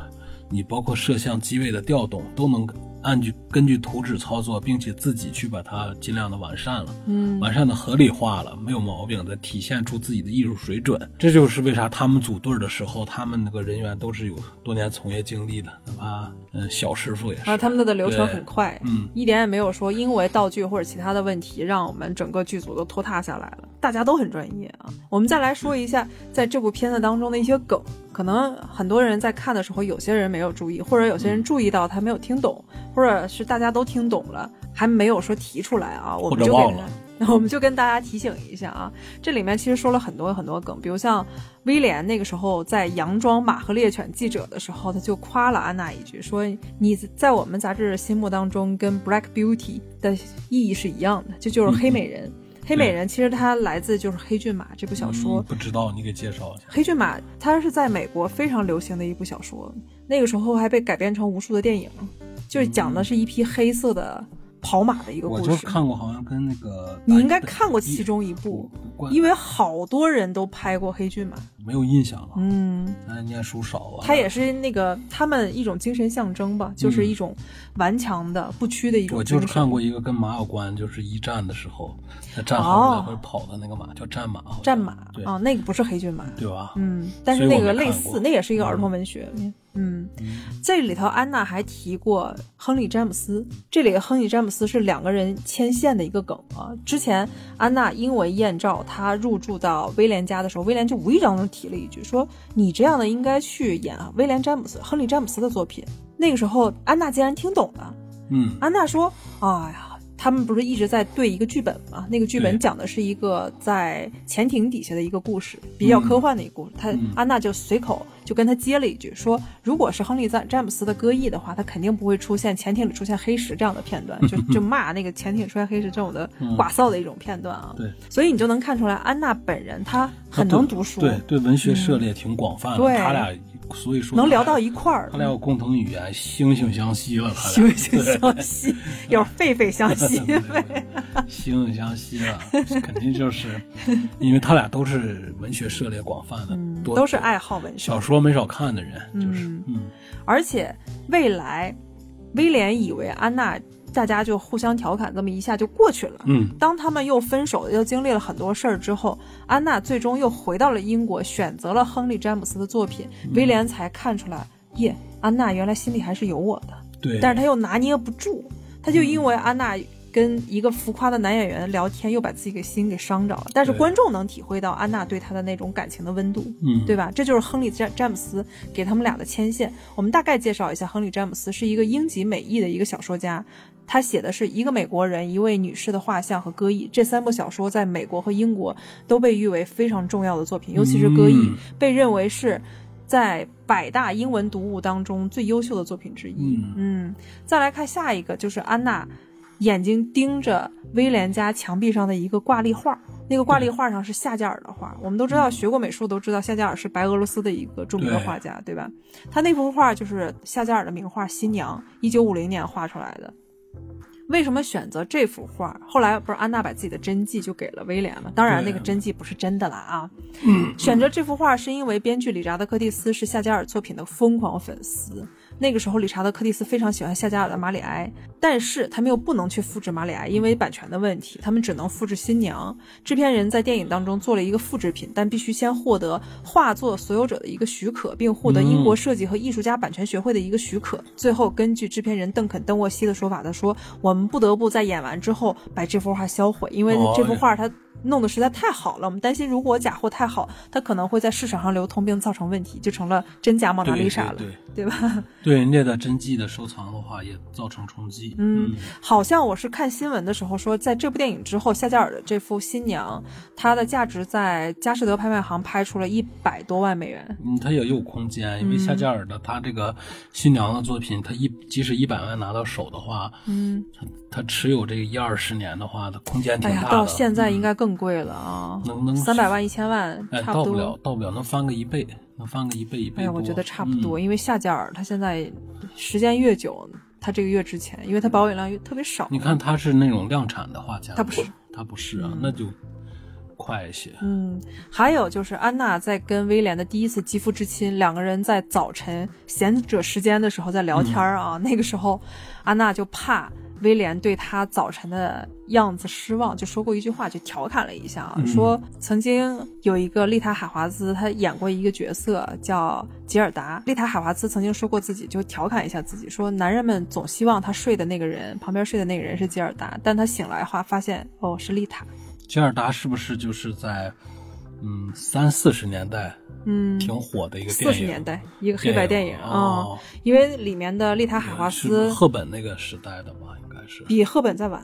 B: 你包括摄像机位的调动，都能按据根据图纸操作，并且自己去把它尽量的完善了，嗯，完善的合理化了，没有毛病的，体现出自己的艺术水准。这就是为啥他们组队的时候，他们那个人员都是有多年从业经历的，哪怕嗯小师傅也是。
A: 啊，他们的流程很快，
B: 嗯，
A: 一点也没有说因为道具或者其他的问题让我们整个剧组都拖沓下来了，大家都很专业啊。我们再来说一下在这部片子当中的一些梗，可能很多人在看的时候，有些人没有注意，或者有些人注意到他没有听懂，或者是大家都听懂了还没有说提出来啊，我们就给
B: 或者忘了
A: 我们就跟大家提醒一下啊，这里面其实说了很多很多梗，比如像威廉那个时候在佯装马和猎犬记者的时候，他就夸了安娜一句，说你在我们杂志心目当中跟 Black Beauty 的意义是一样的，这就是黑美人。黑美人其实它来自就是《黑骏马》这部小说，
B: 嗯不知道，你给介绍一下。
A: 黑骏马》它是在美国非常流行的一部小说，那个时候还被改编成无数的电影，就是讲的是一匹黑色的跑马的一个故事。
B: 我就看过，好像跟那个
A: 你应该看过其中一部，因为好多人都拍过黑骏马。
B: 没有印象了。
A: 嗯，
B: 那念书少啊。
A: 它也是那个他们一种精神象征吧，就是一种顽强的、不屈的一种
B: 我。就是看过一个跟马有关，就是一战的时候，他战后
A: 哦
B: 来回跑的那个马叫战马，
A: 战马
B: 对
A: 啊，那个不是黑骏马。
B: 对吧？
A: 嗯，但是那个类似，那也是一个儿童文学。嗯，这里头安娜还提过亨利詹姆斯，这里的亨利詹姆斯是两个人牵线的一个梗啊。之前安娜因为艳照，她入住到威廉家的时候，威廉就无意当中提了一句，说你这样的应该去演威廉詹姆斯、亨利詹姆斯。的作品。那个时候安娜竟然听懂了，
B: 嗯，
A: 安娜说：“哎呀，他们不是一直在对一个剧本吗？那个剧本讲的是一个在潜艇底下的一个故事，比较科幻的一个故事。他安娜就随口就跟他接了一句，说如果是亨利詹詹姆斯的歌艺的话，他肯定不会出现潜艇里出现黑石这样的片段，就就骂那个潜艇出现黑石这种的寡臊的一种片段啊。
B: 对，
A: 所以你就能看出来，安娜本人她很能读书，
B: 对对，文学涉猎挺广泛的。
A: 对
B: 他俩所以说
A: 能聊到一块儿
B: 他，俩有共同语言，惺惺相惜了。他
A: 惺
B: 俩。
A: 惺惺相惜，有狒狒相惜。
B: 惺惺相惜了，肯定就是 因为他俩都是文学涉猎广泛的，
A: 嗯都是爱好文学。
B: 小。说没少看的人，就是
A: 嗯。
B: 嗯。
A: 而且未来，威廉以为安娜，大家就互相调侃，这么一下就过去了。
B: 嗯
A: 当他们又分手，又经历了很多事儿之后，安娜最终又回到了英国，选择了亨利·詹姆斯的作品，
B: 嗯
A: 威廉才看出来，耶，安娜原来心里还是有我的，
B: 对，
A: 但是他又拿捏不住，他就因为安娜。跟一个浮夸的男演员聊天，又把自己给心给伤着了。但是观众能体会到安娜对他的那种感情的温度。
B: 嗯
A: 对吧？这就是亨利詹詹姆斯给他们俩的牵线。我们大概介绍一下，亨利詹姆斯是一个英籍美裔的一个小说家，他写的是一个美国人、一位女士的画像和歌艺。这三部小说在美国和英国都被誉为非常重要的作品，尤其是歌艺，
B: 嗯
A: 被认为是。在百大英文读物当中最优秀的作品之一。
B: 嗯
A: 嗯，再来看下一个，就是安娜眼睛盯着威廉家墙壁上的一个挂历画，那个挂历画上是夏加尔的画。我们都知道，学过美术都知道夏加尔是白俄罗斯的一个著名的画家，对吧？他那幅画就是夏加尔的名画《新娘》，一九五零年画出来的。为什么选择这幅画？后来不是安娜把自己的真迹就给了威廉吗？当然，那个真迹不是真的啦啊。选择这幅画是因为编剧理查德·柯蒂斯是夏加尔作品的疯狂粉丝。那个时候，理查德·柯蒂斯非常喜欢夏加尔的《马里埃》，但是他们又不能去复制《马里埃》，因为版权的问题，他们只能复制《新娘》。制片人在电影当中做了一个复制品，但必须先获得画作所有者的一个许可，并获得英国设计和艺术家版权学会的一个许可。最后，根据制片人邓肯·邓沃西的说法，他说：“我们不得不在演完之后把这幅画销毁，因为
B: 哦
A: 这幅画它。”弄得实在太好了，我们担心如果假货太好，它可能会在市场上流通并造成问题，就成了真假蒙娜丽莎了，
B: 对对
A: 对吧？
B: 对人家的真迹的收藏的话，也造成冲击。
A: 嗯，好像我是看新闻的时候说，在这部电影之后，夏加尔的这幅《新娘》，它的价值在佳士得拍卖行拍出了一百多万美元。
B: 嗯，它也有空间，因为夏加尔的他这个新娘的作品，他一即使一百万拿到手的话，
A: 嗯，
B: 他他持有这个一二十年的话，它空间挺
A: 哎呀，
B: 大的。
A: 到现在应该更贵了啊，
B: 能能
A: 三百万、一千万，
B: 哎，
A: 差不多。
B: 到不了，到不了，能翻个一倍，能翻个一倍一倍。
A: 哎呀，我觉得差不多，
B: 嗯
A: 因为夏加尔它现在时间越久，它这个越值钱，因为它保有量越特别少。
B: 你看它是那种量产的画家，
A: 它不是，
B: 它不是啊，那就快一些。
A: 嗯，还有就是安娜在跟威廉的第一次肌肤之亲，两个人在早晨闲者时间的时候在聊天儿啊。那个时候，安娜就怕威廉对他早晨的样子失望，就说过一句话，就调侃了一下啊，
B: 嗯
A: 说曾经有一个丽塔海华兹，她演过一个角色叫吉尔达。丽塔海华兹曾经说过自己，就调侃一下自己，说男人们总希望他睡的那个人旁边睡的那个人是吉尔达，但他醒来的话发现哦是丽塔。
B: 吉尔达是不是就是在嗯三四十年代
A: 嗯，
B: 挺火的一个
A: 四
B: 电影？
A: 十年代一个黑白电影啊、
B: 哦
A: 因为里面的丽塔海华
B: 是
A: 斯
B: 赫本那个时代的吧？
A: 比赫本再晚，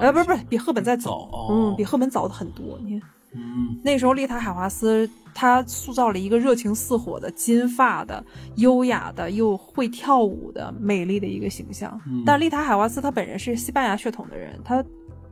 A: 呃，不是不是，比赫本再早，嗯，比赫本早的很多。你看
B: 嗯
A: 那时候丽塔海华斯，她塑造了一个热情似火的金发的、优雅的又会跳舞的美丽的一个形象。
B: 嗯
A: 但丽塔海华斯她本人是西班牙血统的人，她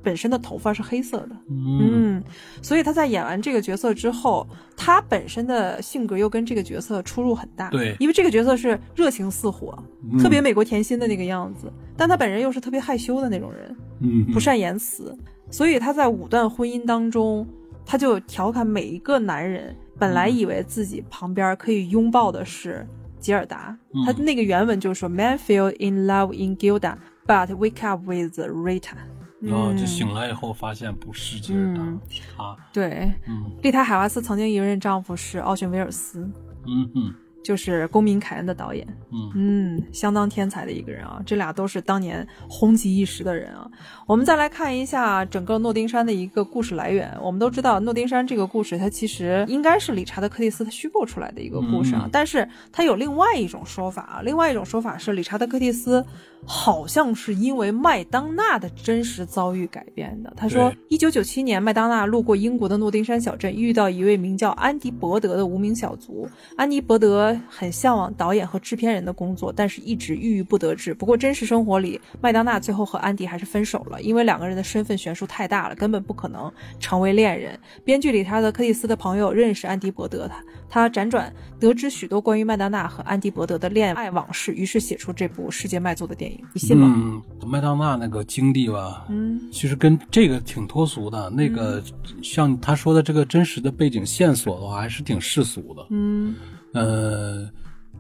A: 本身的头发是黑色的，
B: 嗯。
A: 嗯，所以他在演完这个角色之后，他本身的性格又跟这个角色出入很大。
B: 对。
A: 因为这个角色是热情似火，
B: 嗯
A: 特别美国甜心的那个样子，但他本人又是特别害羞的那种人，
B: 嗯
A: 不善言辞，所以他在五段婚姻当中，他就调侃每一个男人，本来以为自己旁边可以拥抱的是吉尔达，
B: 嗯。
A: 他那个原文就是说：“Man fell in love in Gilda, but wake up with Rita。”
B: 然后就
A: 嗯
B: 醒来以后发现不是吉尔达，
A: 嗯
B: 是他。
A: 对，
B: 嗯
A: 丽塔海华斯曾经一任丈夫是奥逊威尔斯，
B: 嗯嗯
A: 就是《公民凯恩》的导演。
B: 嗯
A: 嗯，相当天才的一个人啊，这俩都是当年红极一时的人啊。我们再来看一下整个诺丁山的一个故事来源。我们都知道，诺丁山这个故事，它其实应该是理查德·克蒂斯他虚构出来的一个故事啊，
B: 嗯
A: 但是它有另外一种说法啊，另外一种说法是理查德·克蒂斯好像是因为麦当娜的真实遭遇改编的。他说，一九九七年，麦当娜路过英国的诺丁山小镇，遇到一位名叫安迪伯德的无名小卒。安迪伯德很向往导演和制片人的工作，但是一直郁郁不得志。不过真实生活里，麦当娜最后和安迪还是分手了，因为两个人的身份悬殊太大了，根本不可能成为恋人。编剧理查德·柯蒂斯的朋友认识安迪·伯德，他他辗转得知许多关于麦当娜和安迪·伯德的恋爱往事，于是写出这部世界卖座的电影。你信吗？
B: 嗯，麦当娜那个经历吧，
A: 嗯，
B: 其实跟这个挺脱俗的。那个像他说的这个真实的背景线索的话，还是挺世俗的。
A: 嗯
B: 呃，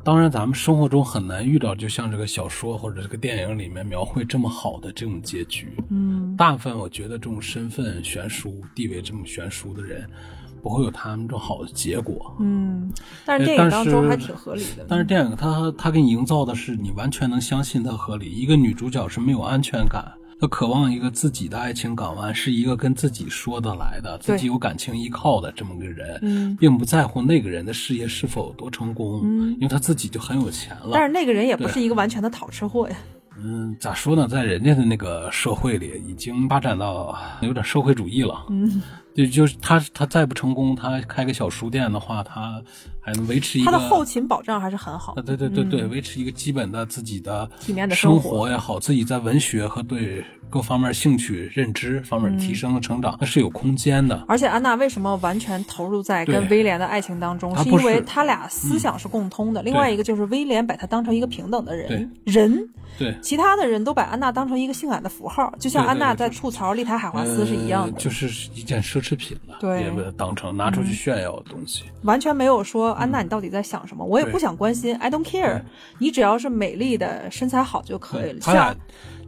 B: 当然咱们生活中很难遇到，就像这个小说或者这个电影里面描绘这么好的这种结局。
A: 嗯
B: 大部分我觉得这种身份悬殊、地位这么悬殊的人，不会有他们这种好的结果。
A: 嗯，但是电影当中还挺合理的。
B: 但是电影它它给你营造的是你完全能相信它合理。一个女主角是没有安全感，她渴望一个自己的爱情港湾，是一个跟自己说得来的、自己有感情依靠的这么个人，
A: 嗯
B: 并不在乎那个人的事业是否有多成功，
A: 嗯
B: 因为她自己就很有钱了。
A: 但是那个人也不是一个完全的讨吃货呀。
B: 嗯，咋说呢，在人家的那个社会里，已经发展到有点社会主义了。
A: 嗯，
B: 就就是他他再不成功，他开个小书店的话，他还能维持一个
A: 他的后勤保障还是很好
B: 啊，。对对对对，维持一个基本的自己的
A: 体面的
B: 生
A: 生活
B: 活也好，自己在文学和对各方面兴趣、认知方面提升和成长，那是有空间的。
A: 而且安娜为什么完全投入在跟威廉的爱情当中？是因为他俩思想是共通的。另外一个就是威廉把他当成一个平等的人，人，
B: 对，
A: 其他的人都把安娜当成一个性感的符号，就像安娜在吐槽丽塔海华斯是一样的，
B: 呃就是一件奢侈品了，
A: 对。嗯
B: 也把它当成拿出去炫耀的东西。
A: 完全没有说安娜你到底在想什么，我也不想关心，I don't care，
B: 对。
A: 你只要是美丽的身材好就可以了。
B: 他俩
A: 像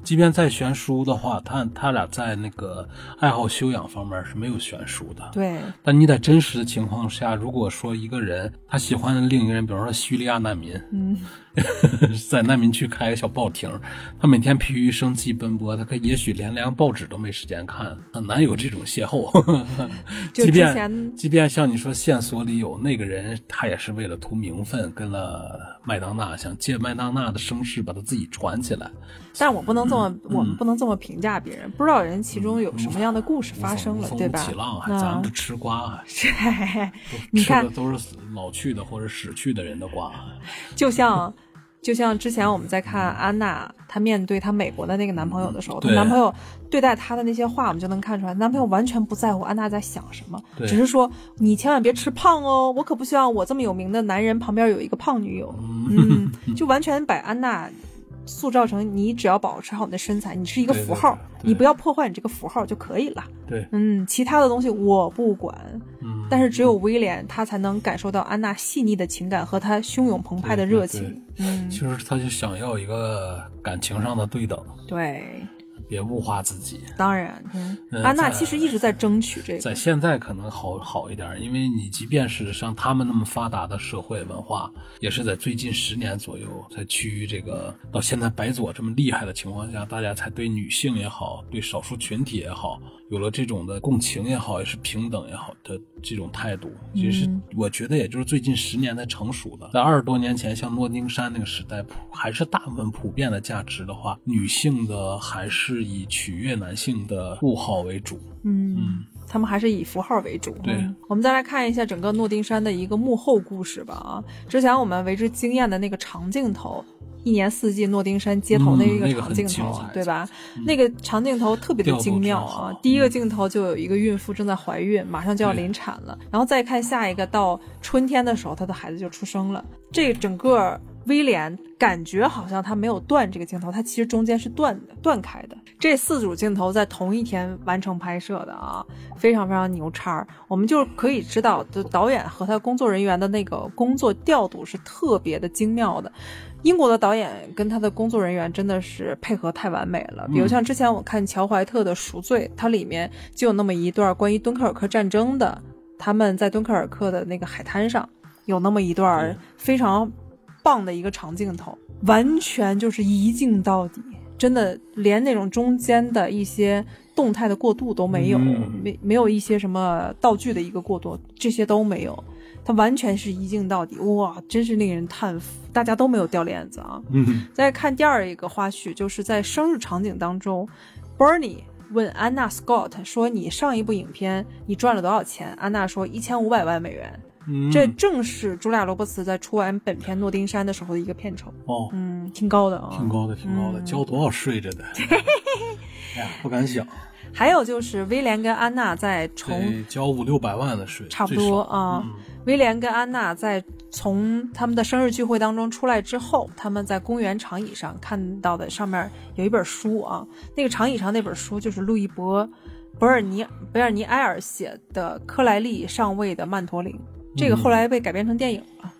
B: 即便再悬殊的话，他他俩在那个爱好修养方面是没有悬殊的。
A: 对，
B: 但你在真实的情况下，如果说一个人他喜欢另一个人，比方说叙利亚难民，
A: 嗯，
B: 在难民区开个小报亭，他每天疲于生计奔波，他可也许连连报纸都没时间看，很难有这种邂逅。即便即便像你说线索里有那个人，他也是为了图名分，跟了麦当娜，想借麦当娜的声势把他自己传起来。
A: 但我不能这么，
B: 嗯
A: 我们不能这么评价别人，不知道人其中有什么样的故事发生了，
B: 风
A: 对吧
B: 起浪，？还
A: 那
B: 咱们这吃瓜，
A: 你看
B: 都是老去的或者死去的人的瓜。
A: 就像，就像之前我们在看安娜，她面对她美国的那个男朋友的时候，她男朋友对待她的那些话，我们就能看出来，男朋友完全不在乎安娜在想什么，只是说你千万别吃胖哦，我可不希望我这么有名的男人旁边有一个胖女友，嗯，就完全把安娜。塑造成你只要保持好你的身材，你是一个符号，
B: 对对
A: 你不要破坏你这个符号就可以了。
B: 对，
A: 嗯，其他的东西我不管，
B: 嗯，
A: 但是只有威廉他才能感受到安娜细腻的情感和她汹涌澎湃的热情。
B: 对。
A: 嗯，
B: 其实他就想要一个感情上的对等，
A: 对，
B: 别物化自己。
A: 当然，安娜其实一直在争取这个。
B: 在现在可能好好一点，因为你即便是像他们那么发达的社会文化，也是在最近十年左右才趋于这个到现在白左这么厉害的情况下，大家才对女性也好，对少数群体也好，有了这种的共情也好，也是平等也好的这种态度。其实我觉得也就是最近十年才成熟的。在二十多年前，像诺丁山那个时代，普还是大部分普遍的价值的话，女性的还是以取悦男性的物号为主。
A: 嗯，他们还是以符号为主。
B: 对
A: 嗯我们再来看一下整个诺丁山的一个幕后故事吧。啊，之前我们为之惊艳的那个长镜头。一年四季诺丁山街头
B: 嗯
A: 那一
B: 个
A: 长镜头，对吧？那个长镜头特别的精妙啊！第一个镜头就有一个孕妇正在怀孕，马上就要临产了，然后再看下一个，到春天的时候，她的孩子就出生了。这整个威廉感觉好像他没有断这个镜头，他其实中间是断的、断开的。这四组镜头在同一天完成拍摄的啊，非常非常牛叉儿。我们就可以知道，就导演和他工作人员的那个工作调度是特别的精妙的。英国的导演跟他的工作人员真的是配合太完美了。比如像之前我看乔怀特的《赎罪》，它里面就有那么一段关于敦刻尔克战争的，他们在敦刻尔克的那个海滩上有那么一段非常棒的一个长镜头，完全就是一镜到底，真的连那种中间的一些动态的过渡都没有，
B: 嗯
A: 没没有一些什么道具的一个过渡，这些都没有。它完全是一镜到底，哇，真是令人叹服，大家都没有掉链子啊！
B: 嗯，
A: 再看第二一个花絮，就是在生日场景当中，Bernie 问安娜 Scott 说：“你上一部影片你赚了多少钱？”安娜说：“一千五百万美元。”
B: 嗯。
A: 这正是茱莉亚·罗伯茨在出完本片《诺丁山》的时候的一个片酬，
B: 哦，
A: 嗯，挺高的啊，
B: 挺高的，挺高的，
A: 嗯。
B: 交多少税这得？哎呀，不敢想，
A: 还有就是威廉跟安娜在从
B: 交五六百万的税，
A: 差不多啊。
B: 嗯。
A: 威廉跟安娜在从他们的生日聚会当中出来之后，他们在公园长椅上看到的上面有一本书啊，那个长椅上那本书就是路易博博尔尼贝尔尼埃尔写的《克莱利上尉的曼陀林》，这个后来被改编成电影了。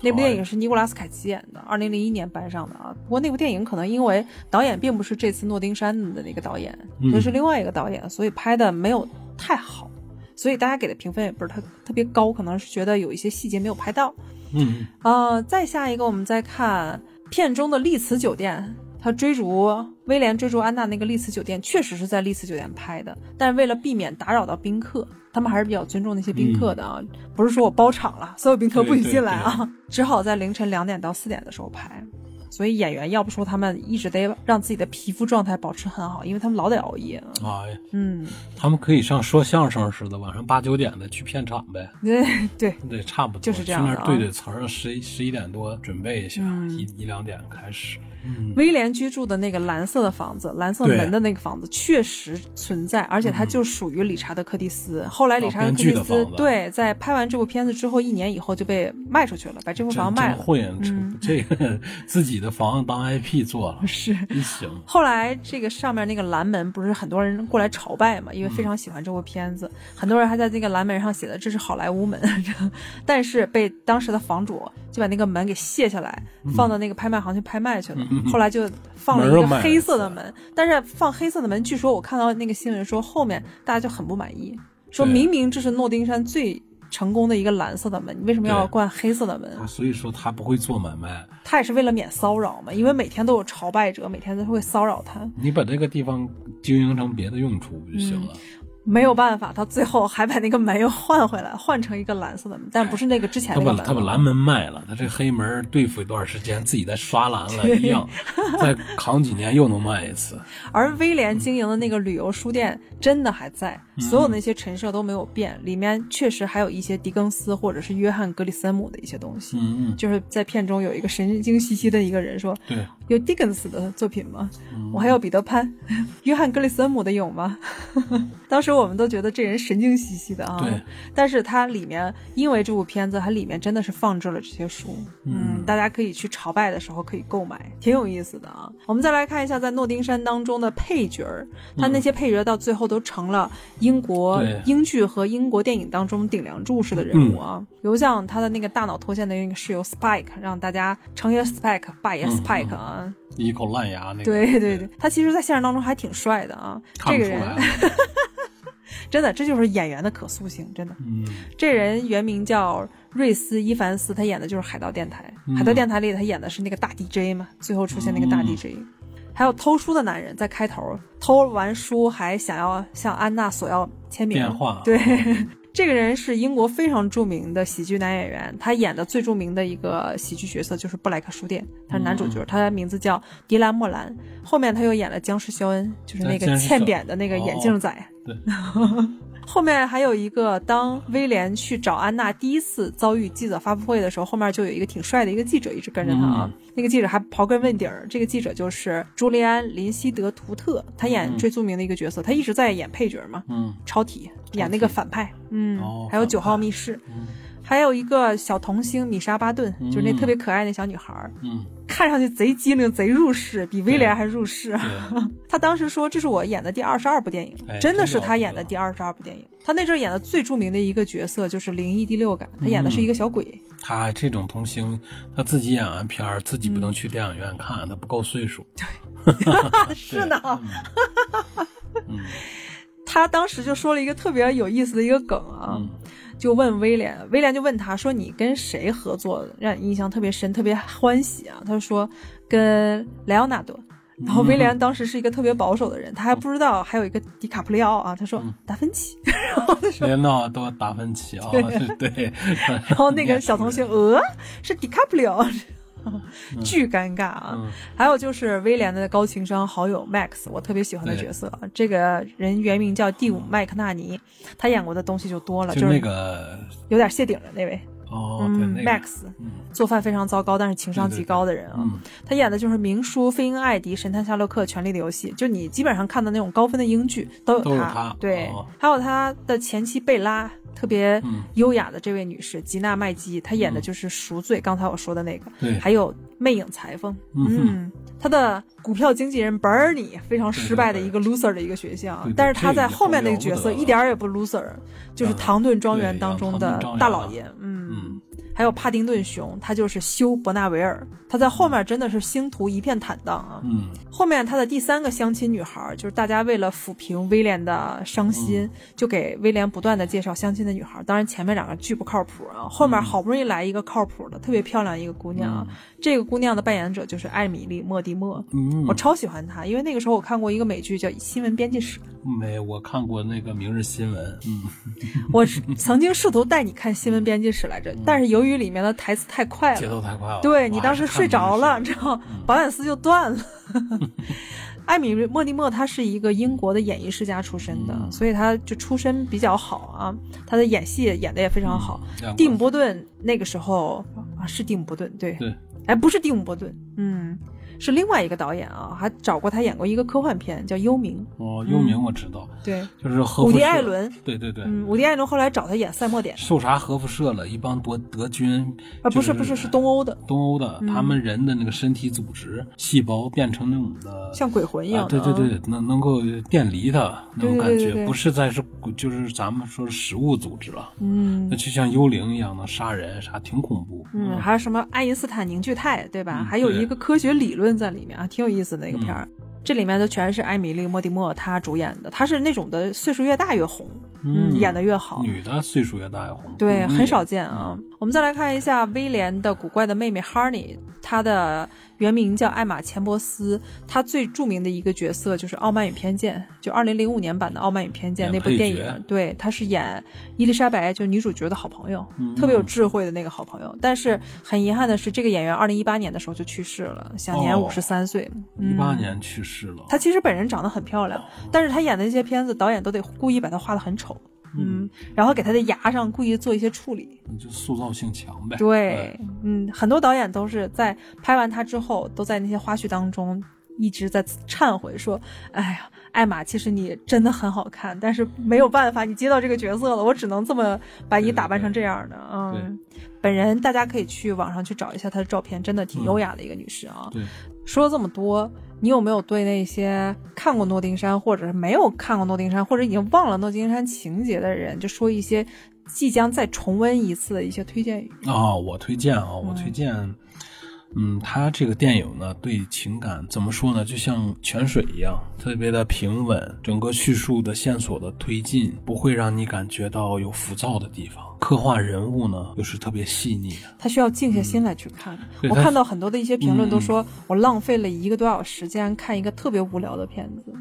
A: 那部电影是尼古拉斯凯奇演的，二零零一年搬上的啊。不过那部电影可能因为导演并不是这次诺丁山的那个导演，
B: 嗯
A: 这是另外一个导演，所以拍的没有太好，所以大家给的评分也不是特特别高，可能是觉得有一些细节没有拍到。
B: 嗯，
A: 呃，再下一个，我们再看片中的丽兹酒店，他追逐威廉追逐安娜那个丽兹酒店，确实是在丽兹酒店拍的，但是为了避免打扰到宾客，他们还是比较尊重那些宾客的啊，不是说我包场了，所有宾客不许进来啊，只好在凌晨两点到四点的时候排。所以演员要不说他们一直得让自己的皮肤状态保持很好，因为他们老得熬夜。啊。嗯，
B: 他们可以像说相声似的，晚上八九点的去片场呗，
A: 对对，
B: 对，差不多，
A: 就是这样
B: 去那儿对对词儿，十一十一点多准备一下，
A: 嗯。
B: 一一两点开始。嗯，
A: 威廉居住的那个蓝色的房子，蓝色门的那个房子确实存在，而且它就属于理查德·柯蒂斯。后来理查德·柯蒂斯对在拍完这部片子之后，一年以后就被卖出去了，把这部
B: 真
A: 房卖了。
B: 真会啊，
A: 嗯
B: 这个自己的房子当 IP 做了，
A: 是。
B: 行。
A: 后来这个上面那个蓝门不是很多人过来朝拜嘛，因为非常喜欢这部片子，很多人还在那个蓝门上写的这是好莱坞门，但是被当时的房主就把那个门给卸下来，放到那个拍卖行去拍卖去了。后来就放了一个黑色的门，但是放黑色的门，据说我看到那个新闻说后面大家就很不满意，说明明这是诺丁山最。成功的一个蓝色的门，你为什么要灌黑色的门？
B: 啊所以说他不会做买卖，
A: 他也是为了免骚扰嘛，因为每天都有朝拜者，每天都会骚扰他。
B: 你把这个地方经营成别的用处不就行了？
A: 没有办法，他最后还把那个门又换回来，换成一个蓝色的门，但不是那个之前
B: 他
A: 那个门。
B: 把他把蓝门卖了，他这黑门对付一段时间，自己再刷蓝了一样，再扛几年又能卖一次。
A: 而威廉经营的那个旅游书店真的还在，
B: 嗯
A: 所有那些陈设都没有变，里面确实还有一些狄更斯或者是约翰格里森姆的一些东西。
B: 嗯嗯，
A: 就是在片中有一个神经兮兮的一个人说
B: 对，：“
A: 有狄更斯的作品吗？
B: 嗯
A: 我还有彼得潘，约翰格里森姆的有吗？” 当时我们都觉得这人神经兮兮的啊。
B: 对。
A: 但是它里面因为这部片子，它里面真的是放置了这些书，嗯，大家可以去朝拜的时候可以购买，挺有意思的啊。我们再来看一下在诺丁山当中的配角儿，他那些配角到最后都成了英国英剧和英国电影当中顶梁柱式的人物啊。比如像他的那个大脑脱线的那个室友 Spike，让大家成也 Spike，败也 Spike 啊。
B: 一口烂牙那个。
A: 对对对，他其实，在现实当中还挺帅的啊。
B: 看
A: 这个人。真的，这就是演员的可塑性，真的。
B: 嗯，
A: 这人原名叫瑞斯·伊凡斯，他演的就是《海盗电台》。
B: 嗯
A: 海盗电台》里他演的是那个大 DJ 嘛，最后出现那个大
B: 嗯
A: DJ。还有偷书的男人，在开头偷完书还想要向安娜索要签名。
B: 电话
A: 对，这个人是英国非常著名的喜剧男演员，他演的最著名的一个喜剧角色就是布莱克书店，他是男主
B: 嗯
A: 角，他的名字叫迪兰莫兰。后面他又演了僵尸肖恩，就是那个欠扁的那个眼镜仔。
B: 对，
A: 后面还有一个，当威廉去找安娜第一次遭遇记者发布会的时候，后面就有一个挺帅的一个记者一直跟着他啊。
B: 嗯。
A: 那个记者还刨根问底儿，这个记者就是朱利安·林希德·图特，他演最著名的一个角色，他一直在演配角嘛，
B: 嗯，
A: 超体演那个反派，嗯，
B: 哦
A: 还有九号密室，
B: 嗯
A: 还有一个小童星米莎·巴顿，就是那特别可爱那小女孩儿，
B: 嗯，
A: 看上去贼机灵、贼入世，比威廉还入世。
B: 对，
A: 他当时说这是我演的第二十二部电影，
B: 哎
A: 真的是他演的第二十二部电影。他那阵儿演的最著名的一个角色就是《灵异第六感》，他演的是一个小鬼。
B: 他这种童星，他自己演完片儿，自己不能去电影院看，他不够岁数。对。
A: 是呢，
B: 嗯
A: 他当时就说了一个特别有意思的一个梗啊，
B: 嗯。
A: 就问威廉，威廉就问他说：“你跟谁合作？让你印象特别深、特别欢喜啊？”他说：“跟莱昂纳多。”然后威廉当时是一个特别保守的人，他还不知道还有一个迪卡普里奥啊，他说达芬奇，
B: 列纳多达芬奇啊，是对，
A: 然后那个小同学呃？是迪卡普里奥，巨尴尬啊！
B: 嗯。
A: 还有就是威廉的高情商好友 Max，我特别喜欢的角色，这个人原名叫第五麦克纳尼，他演过的东西就多了，
B: 就是那个
A: 有点谢顶的那位，
B: 哦，
A: 嗯
B: 那个
A: ，Max
B: 嗯。
A: 做饭非常糟糕，但是情商极高的人啊。
B: 嗯。
A: 他演的就是明叔、飞鹰艾迪、神探夏洛克、权力的游戏，就你基本上看的那种高分的英剧都有
B: 他
A: 对，
B: 哦。
A: 还有他的前妻贝拉，特别
B: 嗯。
A: 优雅的这位女士吉娜麦基，她演的
B: 嗯。
A: 就是赎罪，刚才我说的那个，
B: 对，
A: 还有魅影裁缝，
B: 嗯
A: 他的股票经纪人 Bernie 非常失败的一个 loser 的一个学校，但是他在后面那个角色一点儿也不 loser，就是
B: 啊
A: 唐顿庄园当中的大老爷，嗯。还有帕丁顿熊，它就是休伯纳维尔，他在后面真的是星途一片坦荡啊。
B: 嗯。
A: 后面他的第三个相亲女孩，就是大家为了抚平威廉的伤心，
B: 嗯。
A: 就给威廉不断的介绍相亲的女孩。当然前面两个巨不靠谱啊，后面好不容易来一个靠谱的，特别漂亮一个姑娘。啊。这个姑娘的扮演者就是艾米丽·莫蒂默，
B: 嗯，
A: 我超喜欢她，因为那个时候我看过一个美剧叫《新闻编辑室》，
B: 没我看过那个《明日新闻》，嗯。
A: 我是曾经试图带你看《新闻编辑室》来着，但是由于里面的台词太快了，
B: 节奏太快了，
A: 对你当时睡着了，
B: 明日
A: 你知道，保险丝就断了。艾米丽·莫蒂默，他是一个英国的演艺世家出身的，
B: 嗯
A: 所以他就出身比较好啊。他的演戏演的也非常好。
B: 嗯
A: 蒂姆·波顿那个时候啊，是蒂姆·波顿，对，
B: 对，
A: 哎，不是蒂姆·波顿，嗯，是另外一个导演啊，还找过他演过一个科幻片叫《幽冥》，
B: 哦，幽冥我知道，
A: 对，
B: 就是核
A: 伍迪·艾，伦，
B: 对对对，
A: 嗯，伍迪·艾伦后来找他演赛末点，
B: 受啥核辐射了？一帮德德军
A: 啊，不是不是，是东欧的，
B: 东欧的，他们人的那个身体组织细胞变成那种的，
A: 像鬼魂一样
B: 啊，对对对，能能够电离的那种感觉，不是在是就是咱们说的食物组织了，
A: 嗯
B: 那就像幽灵一样的杀人，啥挺恐怖。
A: 嗯，还有什么爱因斯坦凝聚态，对吧？
B: 嗯
A: 还有一个科学理论在里面啊，挺有意思的一个片儿。这里面的全是艾米丽·莫蒂莫她主演的，她是那种的岁数越大越红，嗯，演的越好。
B: 女的岁数越大越红，
A: 对，很少见啊。我们再来看一下威廉的古怪的妹妹 Harney，她的原名叫艾玛·钱伯斯。她最著名的一个角色就是《傲慢与偏见》，就二零零五年版的《傲慢与偏见》那部电影。对，她是演伊丽莎白，就女主角的好朋友，
B: 嗯
A: 特别有智慧的那个好朋友。但是很遗憾的是，这个演员二零一八年的时候就去世了，享年
B: 哦
A: 五十三岁。
B: 一八
A: 嗯
B: 年去世了。
A: 她其实本人长得很漂亮，但是她演的那些片子，导演都得故意把她画得很丑。嗯，然后给她的牙上故意做一些处理，
B: 你就塑造性强呗。
A: 对，嗯，很多导演都是在拍完他之后，都在那些花絮当中一直在忏悔，说：“哎呀，艾玛，其实你真的很好看，但是没有办法，你接到这个角色了，我只能这么把你打扮成这样的。”嗯，本人大家可以去网上去找一下她的照片，真的挺优雅的一个女士啊。
B: 对，
A: 说了这么多，你有没有对那些看过诺丁山，或者是没有看过诺丁山，或者已经忘了诺丁山情节的人，就说一些即将再重温一次的一些推荐语？
B: 啊、我推荐啊，我推荐，嗯，他这个电影呢，对情感怎么说呢？就像泉水一样，特别的平稳，整个叙述的线索的推进不会让你感觉到有浮躁的地方，刻画人物呢又是特别细腻的。
A: 他需要静下心来去看。我看到很多的一些评论都
B: 嗯
A: 说，我浪费了一个多小时时间看一个特别无聊的片子。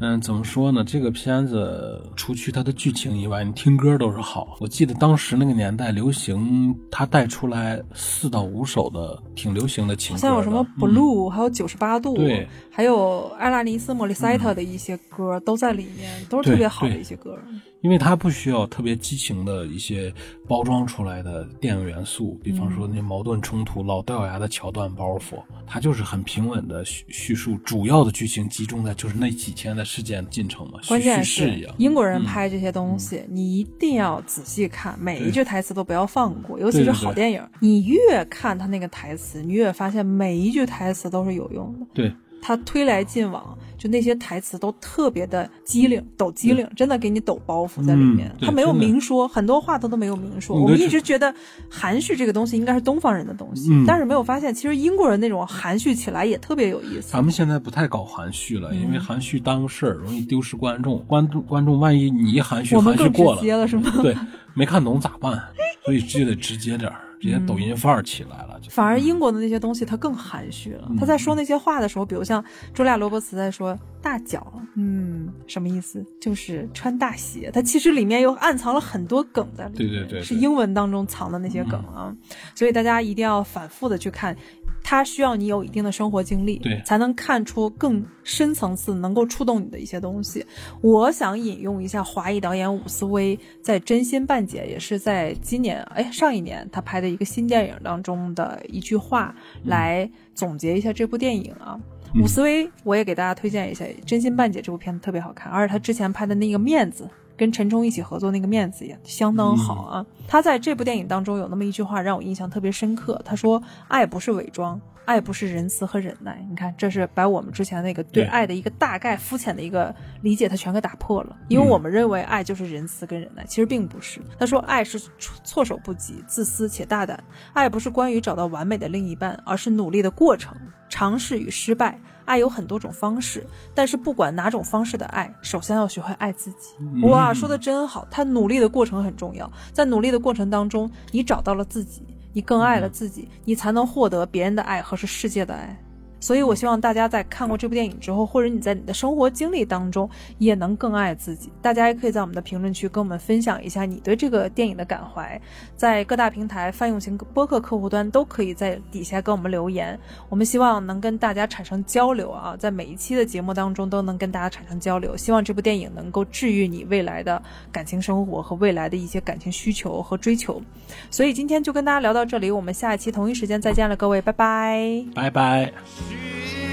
B: 嗯，怎么说呢？这个片子除去它的剧情以外，你听歌都是好。我记得当时那个年代流行，它带出来四到五首的挺流行的情歌的，
A: 好像有什么
B: 嗯
A: Blue，、还有九十八度，
B: 对，
A: 还有艾拉尼斯·莫里塞特的一些歌、都在里面，都是特别好的一些歌。
B: 因为它不需要特别激情的一些包装出来的电影元素，比方说那矛盾冲突、老掉牙的桥段包袱，它就是很平稳的叙叙述，主要的剧情集中在就是那几天的事件进程嘛，
A: 关键
B: 叙叙事一样。
A: 是英国人拍这些东西，你一定要仔细看，每一句台词都不要放过，尤其是好电影，你越看他那个台词，你越发现每一句台词都是有用的。
B: 对，
A: 他推来进往，就那些台词都特别的机灵，抖机灵，真的给你抖包袱在里面。
B: 嗯
A: 他没有明说，很多话他都没有明说。
B: 嗯
A: 我们一直觉得含蓄这个东西应该是东方人的东西，
B: 嗯
A: 但是没有发现，其实英国人那种含蓄起来也特别有意思。
B: 咱们现在不太搞含蓄了，
A: 嗯
B: 因为含蓄耽误事儿，容易丢失观众。观众观众万一你一含蓄
A: 我们
B: 含蓄过
A: 更直接了，是吗？
B: 对，没看懂咋办？所以就得直接点儿，直接抖音范儿起来了。就
A: 反而英国的那些东西他更含蓄了。他在说那些话的时候，比如像朱莉亚·罗伯茨在说大脚，嗯，什么意思？就是穿大鞋。它其实里面又暗藏了很多梗在里面，
B: 对对对对
A: 是英文当中藏的那些梗啊。所以大家一定要反复的去看，它需要你有一定的生活经历，
B: 对
A: 才能看出更深层次、能够触动你的一些东西。我想引用一下华裔导演伍思威在《真心半解》，也是在今年哎上一年他拍的一个新电影当中的一句话来总结一下这部电影啊。伍思威，我也给大家推荐一下《真心半解》这部片子特别好看，而且他之前拍的那个《面子》，跟陈冲一起合作那个《面子》也相当好啊。他在这部电影当中有那么一句话让我印象特别深刻，他说：“爱不是伪装，爱不是仁慈和忍耐。”你看，这是把我们之前那个对
B: 对
A: 爱的一个大概肤浅的一个理解，他全给打破了。因为我们认为爱就是仁慈跟忍耐，其实并不是。他说，爱是措措手不及、自私且大胆。爱不是关于找到完美的另一半，而是努力的过程、尝试与失败。爱有很多种方式，但是不管哪种方式的爱，首先要学会爱自己。哇，说的真好！他努力的过程很重要，在努力的过程当中，你找到了自己，你更爱了自己，你才能获得别人的爱和是世界的爱。所以，我希望大家在看过这部电影之后，或者你在你的生活经历当中，也能更爱自己。大家也可以在我们的评论区跟我们分享一下你对这个电影的感怀，在各大平台泛用型播客客户端都可以在底下跟我们留言。我们希望能跟大家产生交流啊，在每一期的节目当中都能跟大家产生交流。希望这部电影能够治愈你未来的感情生活和未来的一些感情需求和追求。所以今天就跟大家聊到这里，我们下一期同一时间再见了，各位，拜拜。
B: 拜拜。
C: Jesus.